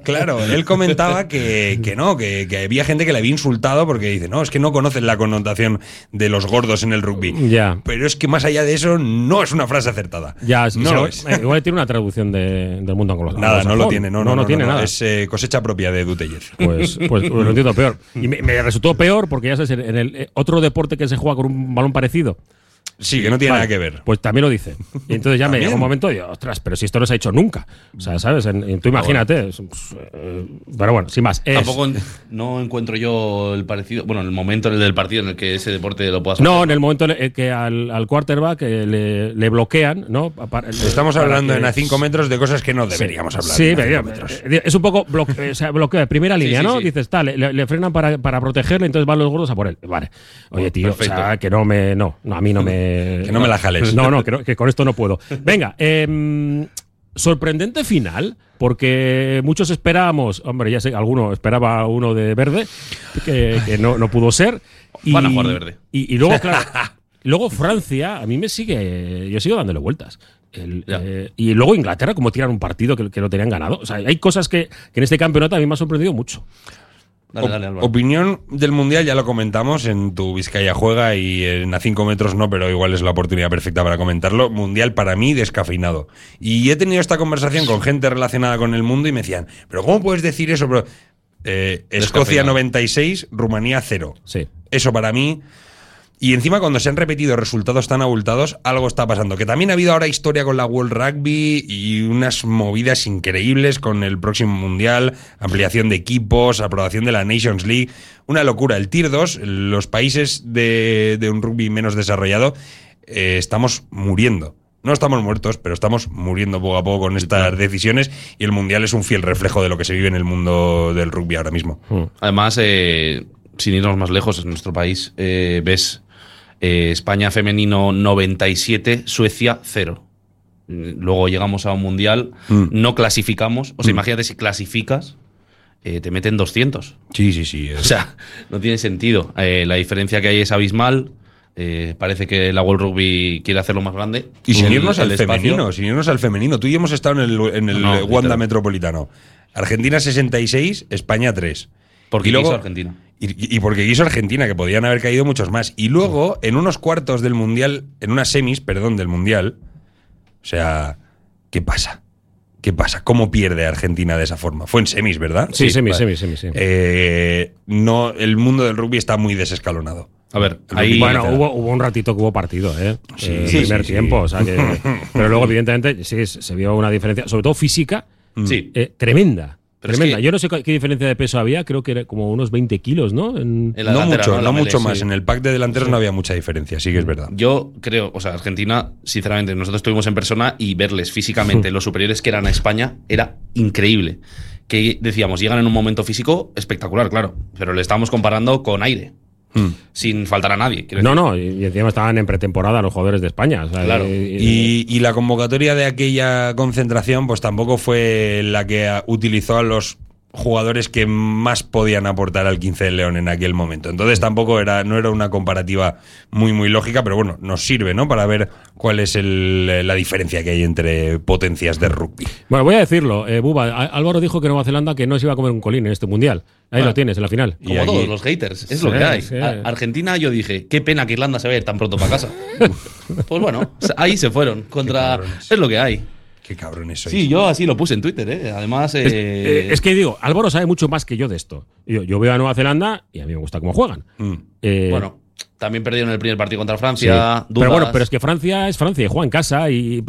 claro, él comentaba que, que no, que, que había gente que le había insultado porque dice, no, es que no conocen la connotación de los gordos en el rugby. Ya. Pero es que más allá de eso, no es una frase acertada. Ya, sí, no lo es. eh, Igual tiene una traducción de- del mundo anglosajón. Nada, no lo tiene, no, no, no, tiene no, nada. Es eh, cosecha propia de Dutellez. Pues, pues lo entiendo peor. Y me, me resultó peor porque ya sabes, en en el eh, otro deporte que se juega con un balón parecido. Sí, que no tiene Vale, nada que ver. Pues también lo dice. Y entonces ya me llegó un momento y digo, ostras, pero si esto no se ha hecho nunca. O sea, ¿sabes? En- en- tú imagínate. es- pues, eh, pero bueno, sin más. Es- Tampoco en- no encuentro yo el parecido, bueno, el momento en el del partido en el que ese deporte lo puedas no, hacer. en el momento en el que al, al quarterback eh, le, le bloquean, ¿no? Para- Estamos para hablando que- en a 5 metros de cosas que no deberíamos hablar. Sí, metros. eh, es un poco bloque- o sea, bloqueo de primera línea, sí, ¿no? sí. Dices, tal, le, le frenan para, para protegerle, entonces van los gordos a por él. Vale. Oye, tío, o sea, que no me. No, no, a mí no me. Que no me la jales. No, no, que, no- que con esto no puedo. Venga, em, sorprendente final, porque muchos esperábamos, hombre, ya sé, alguno esperaba uno de verde, que, que no, no pudo ser. Y, Van a jugar de verde. Y, y luego, claro. Luego Francia, a mí me sigue, yo sigo dándole vueltas. El, eh, y luego Inglaterra, como tiran un partido que, que lo tenían ganado. O sea, hay cosas que, que en este campeonato a mí me ha sorprendido mucho. Dale, dale, Álvaro. Opinión del Mundial, ya lo comentamos en tu Vizcaya Juega y en a 5 metros no, pero igual es la oportunidad perfecta para comentarlo. Mundial para mí descafeinado. Y he tenido esta conversación con gente relacionada con el mundo y me decían, pero ¿cómo puedes decir eso? Pero, eh, Escocia Descafeinado. 96, Rumanía 0. Sí. Eso para mí. Y encima cuando se han repetido resultados tan abultados, algo está pasando. Que también ha habido ahora historia con la World Rugby y unas movidas increíbles con el próximo Mundial, ampliación de equipos, aprobación de la Nations League. Una locura. El Tier 2, los países de, de un rugby menos desarrollado, eh, estamos muriendo. No estamos muertos, pero estamos muriendo poco a poco con estas decisiones y el Mundial es un fiel reflejo de lo que se vive en el mundo del rugby ahora mismo. Además, eh, sin irnos más lejos, en nuestro país eh, ves eh, España femenino 97, Suecia 0. Luego llegamos a un mundial, Mm. no clasificamos. O sea, imagínate si clasificas, eh, te meten 200. Sí, sí, sí. O sea, no tiene sentido. Eh, la diferencia que hay es abismal. Eh, parece que la World Rugby quiere hacerlo más grande. Y sin irnos al femenino, sin irnos al femenino. Tú y yo hemos estado en el, en el No, Wanda literal. Metropolitano. Argentina 66, España 3. Porque Y luego- Argentina. Y, y porque quiso Argentina, que podían haber caído muchos más. Y luego, en unos cuartos del Mundial, en unas semis, perdón, del Mundial. O sea, ¿qué pasa? ¿Qué pasa? ¿Cómo pierde Argentina de esa forma? Fue en semis, ¿verdad? Sí, semis, vale. semis, semis. Eh, no, el mundo del rugby está muy desescalonado. A ver, ahí. Bueno, hubo, hubo un ratito que hubo partido, ¿eh? Sí, Eh, sí, primer sí, sí. tiempo. O sea que, pero luego, evidentemente, sí se se vio una diferencia, sobre todo física, Sí. eh, tremenda. Pero es tremenda. que- Yo no sé qué diferencia de peso había, creo que era como unos 20 kilos, ¿no? En- En no mucho, no mucho melee, más. sí. En el pack de delanteros no había mucha diferencia, sí que es verdad. Yo creo, o sea, Argentina, sinceramente, nosotros estuvimos en persona y verles físicamente los superiores que eran a España era increíble. Que decíamos, llegan en un momento físico espectacular, claro, pero le estábamos comparando con aire, Mm. sin faltar a nadie. quiero No, decir. no, y y encima estaban en pretemporada los jugadores de España. o sea, Claro. y- Y, y la convocatoria de aquella concentración, pues tampoco fue la que utilizó a los jugadores que más podían aportar al 15 de León en aquel momento. Entonces tampoco era, no era una comparativa muy, muy lógica, pero bueno, nos sirve, ¿no? Para ver cuál es el- la diferencia que hay entre potencias de rugby. Bueno, voy a decirlo, eh, Buba, Álvaro dijo que Nueva Zelanda que no se iba a comer un colín en este mundial. Ahí Bueno. lo tienes, en la final. Y Como aquí- todos los haters, es Sí, lo que hay. sí. Argentina, yo dije, qué pena que Irlanda se vaya tan pronto para casa. pues bueno, ahí se fueron. Contra. Es lo que hay. Qué cabrones sois. Sí, yo así lo puse en Twitter, ¿eh? Además. Es, eh, eh, es que digo, Álvaro sabe mucho más que yo de esto. Yo, yo veo a Nueva Zelanda y a mí me gusta cómo juegan. Mm. Eh, Bueno, también perdieron el primer partido contra sí. Francia. Pero dudas. bueno, pero es que Francia es Francia y juega en casa y.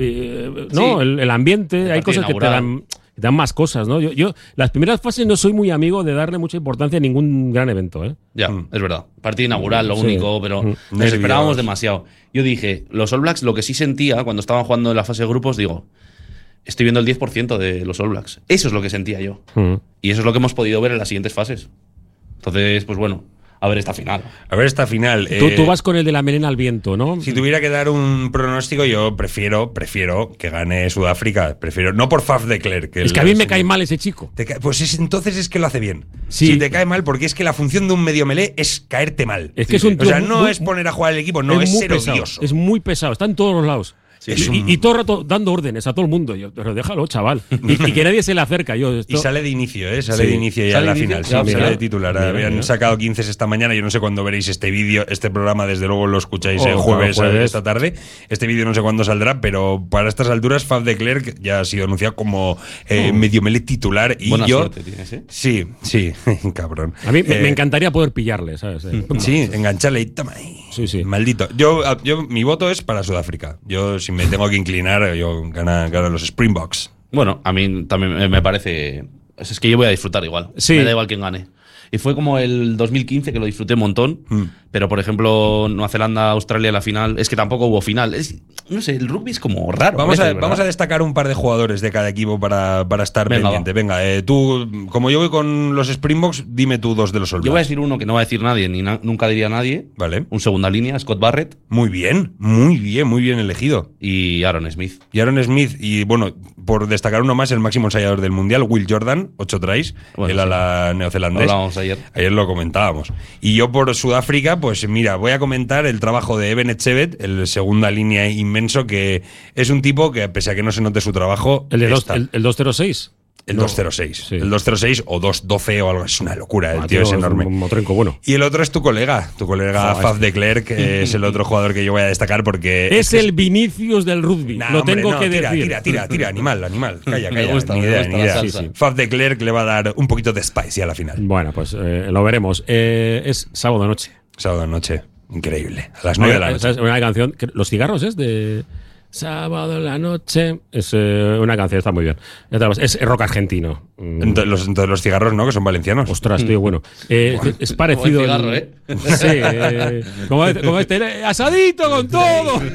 no, Sí. el, el ambiente, El hay cosas que te inaugural. dan, que te dan más cosas, ¿no? Yo, yo, las primeras fases no soy muy amigo de darle mucha importancia a ningún gran evento, ¿eh? Ya, Mm. es verdad. Partido inaugural, lo Sí. único, pero Mm. nos esperábamos demasiado. Yo dije, los All Blacks, lo que sí sentía cuando estaban jugando en la fase de grupos, digo, estoy viendo el 10% de los All Blacks. Eso es lo que sentía yo. Mm. Y eso es lo que hemos podido ver en las siguientes fases. Entonces, pues bueno, a ver esta final. A ver esta final. Tú, eh, tú vas con el de la melena al viento, ¿no? Si tuviera que dar un pronóstico, yo prefiero, prefiero que gane Sudáfrica. Prefiero, no por Faf de Klerk. es que a mí me cae mal ese chico. Te pues es- entonces es que lo hace bien. Sí. Si te cae mal, porque es que la función de un medio melé es caerte mal. Es que es un o sea, no muy- es poner a jugar al equipo, no, es, muy ser pesado. odioso. Es muy pesado, está en todos los lados. Sí, y, es un- y- y todo el rato dando órdenes a todo el mundo. Yo, pero déjalo, chaval. Y, y que nadie se le acerca. Yo, esto- Y sale de inicio, ¿eh? Sale Sí. de inicio ya ¿Sale en la inicio? final. Sí, sale de titular. Mira, Habían mira. sacado 15 esta mañana. Yo no sé cuándo veréis este vídeo. Este programa, desde luego, lo escucháis Oh, el jueves, claro, jueves. esta tarde. Este vídeo no sé cuándo saldrá, pero para estas alturas, Fab de Klerk ya ha sido anunciado como eh, medio melé titular. Y Buena yo. suerte tienes, ¿eh? Sí, sí, cabrón. a mí me, Eh, me encantaría poder pillarle, ¿sabes? Eh, Sí, engancharle y toma ahí. Sí, sí. Maldito. Yo, yo, mi voto es para Sudáfrica. Yo, si me tengo que inclinar, yo gana, gana los Springboks. Bueno, a mí también me- parece. Es que yo voy a disfrutar igual. Sí. Me da igual quién gane. Y fue como el 2015 que lo disfruté un montón. Mm. Pero, por ejemplo, Nueva Zelanda, Australia, la final. Es que tampoco hubo final. Es, no sé, el rugby es como raro. Vamos a, veces, vamos a destacar un par de jugadores de cada equipo para, para estar Venga, pendiente. Venga, eh, tú, como yo voy con los Springboks, dime tú dos de los All Yo voy a decir uno que no va a decir nadie, ni na- nunca diría nadie. Vale. Un segunda línea, Scott Barrett Muy bien, muy bien, muy bien elegido. y Aaron Smith. Y Aaron Smith, y bueno, por destacar uno más, el máximo ensayador del mundial, Will Jordan, 8 tries, Bueno, el sí. ala neozelandés. Hablábamos ayer. Ayer lo comentábamos. Y yo por Sudáfrica, pues mira, voy a comentar el trabajo de Eben Echevet, el segunda línea inmenso, que es un tipo que, pese a que no se note su trabajo, El, de dos, el, el 206. El No. 206. Sí. El 206 o 212 o algo, es una locura, el Ah, tío es tío, enorme. Un motrenco bueno. Y el otro es tu colega, tu colega. Faf de Klerk, que es el otro jugador que yo voy a destacar porque. Es el Vinicius del rugby. Nah, lo hombre, tengo no, que tira, decir. Tira, tira, tira, animal, animal. Calla, Me calla. gusta, ni me idea, gusta ni idea. Sí, sí. Faf de Klerk le va a dar un poquito de spicy a la final. Bueno, pues eh, lo veremos. Eh, es sábado noche. Sábado noche. Increíble. A las 9 de la noche. es una canción. Los cigarros es de. Sábado en la noche. Es eh, una canción, está muy bien. Es rock argentino. Mm, Entonces los, entonces los cigarros, ¿no? Que son valencianos. Ostras, tío, bueno. Eh, es parecido. Cigarro, el- ¿eh? Sí, eh, como, este- como este, eh, asadito con todo.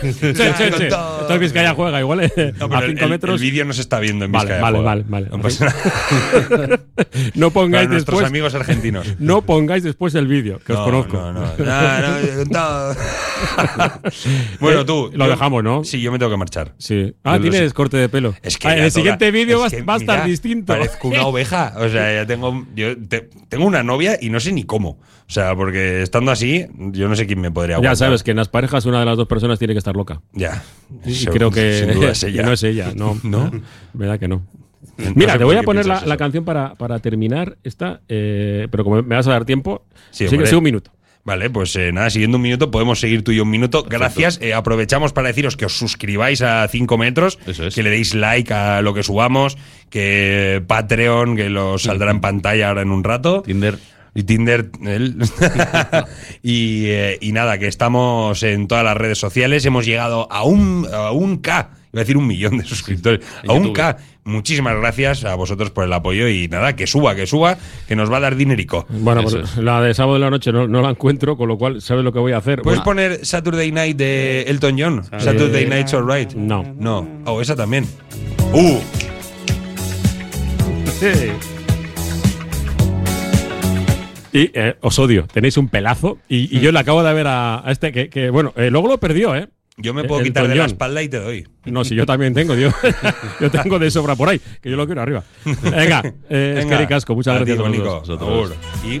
Che, che, che. Esto es Vizcaya juega igual eh, No, a pero el- 5 el, metros. el vídeo no se está viendo en Vale, Vizcaya vale, vale, vale. No pasa nada. no Para pongáis nuestros después. amigos argentinos. No pongáis después el vídeo, que os No, conozco. No, no, no, no, no. bueno, tú. Eh, lo dejamos, ¿no? Sí, yo me tengo que marchar. Sí. Ah, Yo tienes corte de pelo. Es que Ah, en ya el siguiente vídeo es va, que, va a estar distinto. Parezco una oveja. O sea, ya tengo, yo te- tengo una novia y no sé ni cómo. O sea, porque estando así, yo no sé quién me podría Ya aguantar. sabes que en las parejas una de las dos personas tiene que estar loca. Ya. Y creo que, sin duda es que ella. no es ella. No, ¿No? ¿Verdad que no? Mira, te voy a poner la, canción para, para terminar esta, eh, pero como me vas a dar tiempo, sí, un minuto. Vale, pues eh, nada, siguiendo un minuto, podemos seguir tú y yo un minuto. Gracias. Eh, aprovechamos para deciros que os suscribáis a 5 metros, Eso es. que le deis like a lo que subamos, que Patreon, que lo saldrá en pantalla ahora en un rato. Tinder. Y Tinder, él. y, eh, y nada, que estamos en todas las redes sociales. Hemos llegado a un, a un K, iba a decir un millón de suscriptores. A un YouTube. K. Muchísimas gracias a vosotros por el apoyo y nada, que suba, que suba, que nos va a dar dinerico. Bueno, pues es. la de sábado de la noche no, no la encuentro, con lo cual, ¿sabes lo que voy a hacer? ¿Puedes Bueno, poner Saturday Night de Elton John? Saturday Night's Alright. No. No. Oh, esa también. ¡Uh! Y eh, os odio, tenéis un pelazo. Y, y yo le acabo de ver a, a este que, que, bueno, eh, luego lo perdió, ¿eh? Yo me puedo El quitar de la espalda y te doy. No, si yo también tengo, tío. yo tengo de sobra por ahí, que yo lo quiero arriba. Venga, eh, es Venga. que Casco, muchas A ti, gracias a. Y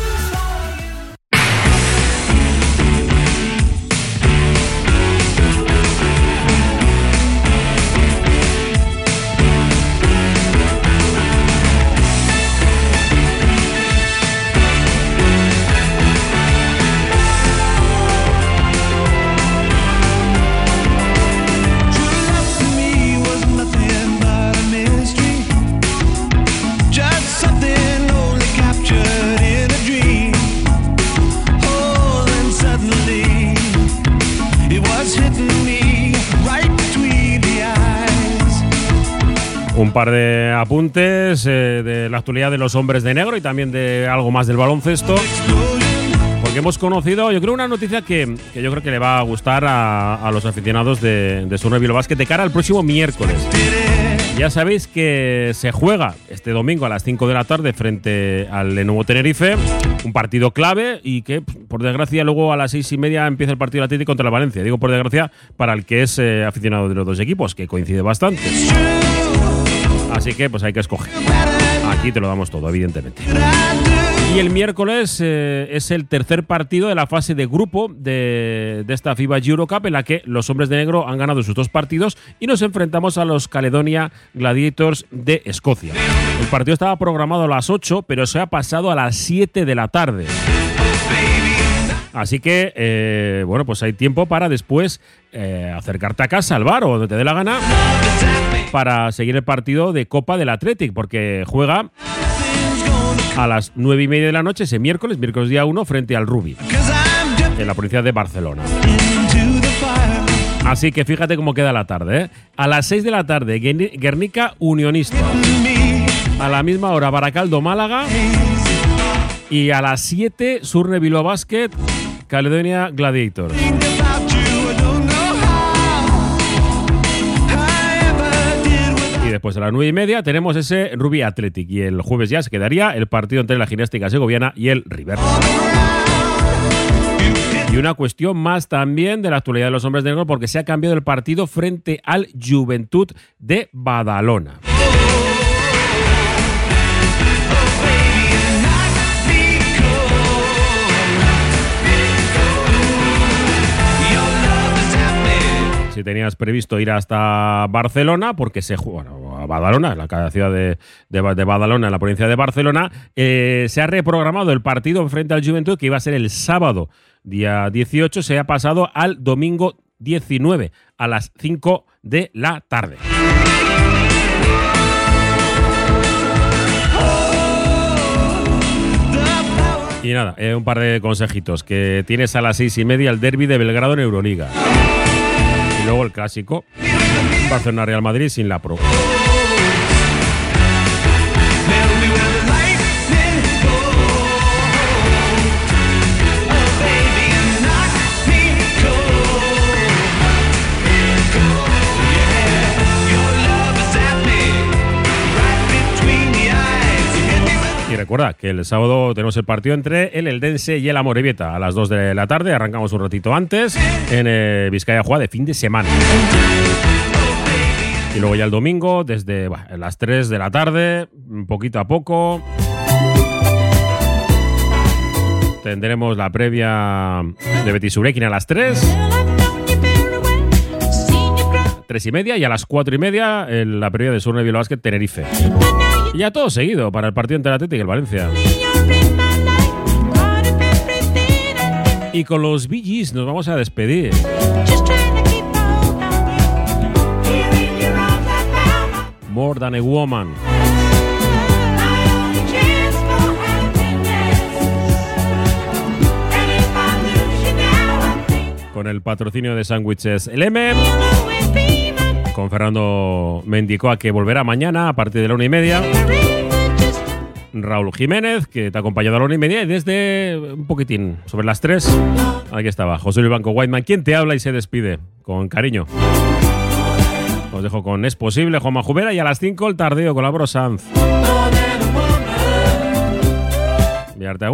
Un par de apuntes eh, de la actualidad de los hombres de negro y también de algo más del baloncesto. Porque hemos conocido, yo creo, una noticia que, que yo creo que le va a gustar a, a los aficionados de, de Surne Basket de cara al próximo miércoles. Ya sabéis que se juega este domingo a las 5 de la tarde frente al Lenovo Tenerife, un partido clave y que, por desgracia, luego a las 6 y media empieza el partido Atlético contra la Valencia. Digo por desgracia para el que es eh, aficionado de los dos equipos, que coincide bastante. Así que pues hay que escoger. Aquí te lo damos todo, evidentemente. Y el miércoles eh, es el tercer partido de la fase de grupo de, de esta FIBA Eurocup en la que los hombres de negro han ganado sus dos partidos y nos enfrentamos a los Caledonia Gladiators de Escocia. El partido estaba programado a las 8, pero se ha pasado a las 7 de la tarde. Así que, eh, bueno, pues hay tiempo para después eh, acercarte a casa, al bar o donde te dé la gana, para seguir el partido de Copa del Athletic, porque juega a las nueve y media de la noche ese miércoles, miércoles día 1, frente al Rubi, en la provincia de Barcelona. Así que fíjate cómo queda la tarde. ¿eh? A las 6 de la tarde, Guerni- Guernica Unionista. A la misma hora, Baracaldo Málaga. Y a las 7, Surne Bilbao Basket, Caledonia Gladiators. Y después a las 9 y media tenemos ese Ruby Athletic. Y el jueves ya se quedaría el partido entre la gimnástica segoviana y el River. Y una cuestión más también de la actualidad de los hombres de negro porque se ha cambiado el partido frente al Juventud de Badalona. Tenías previsto ir hasta Barcelona, porque se juega a Badalona, la ciudad de Badalona, en la provincia de Barcelona, eh, se ha reprogramado el partido frente al Juventud, que iba a ser el sábado, día 18, se ha pasado al domingo 19, a las 5 de la tarde. Y nada, eh, un par de consejitos. Que tienes a las seis y media el derby de Belgrado en Euroliga. Luego el clásico. Barcelona Real Madrid sin la pro. Recuerda que el sábado tenemos el partido entre el Eldense y el Amorebieta a las 2 de la tarde. Arrancamos un ratito antes en eh, Vizcaya Juega de fin de semana. Y luego ya el domingo, desde las 3 de la tarde, poquito a poco. Tendremos la previa de Betis Urequina a las 3. 3 y media y a las 4 y media en la previa de Surne Bilbao Tenerife. Y ya todo seguido para el partido entre el Atlético y el Valencia. Y con los Bee Gees nos vamos a despedir. More Than a Woman. Con el patrocinio de sándwiches El M. Con Fernando Mendicoa que volverá mañana a partir de la una y media. Raúl Jiménez, que te ha acompañado a la una y media, y desde un poquitín, sobre las tres, aquí estaba, José Luis Banco Whiteman, quien te habla y se despide, con cariño. Os dejo con Es Posible, Juanma Jubera, y a las 5 el tardeo con la Bro Sanz. Viarte.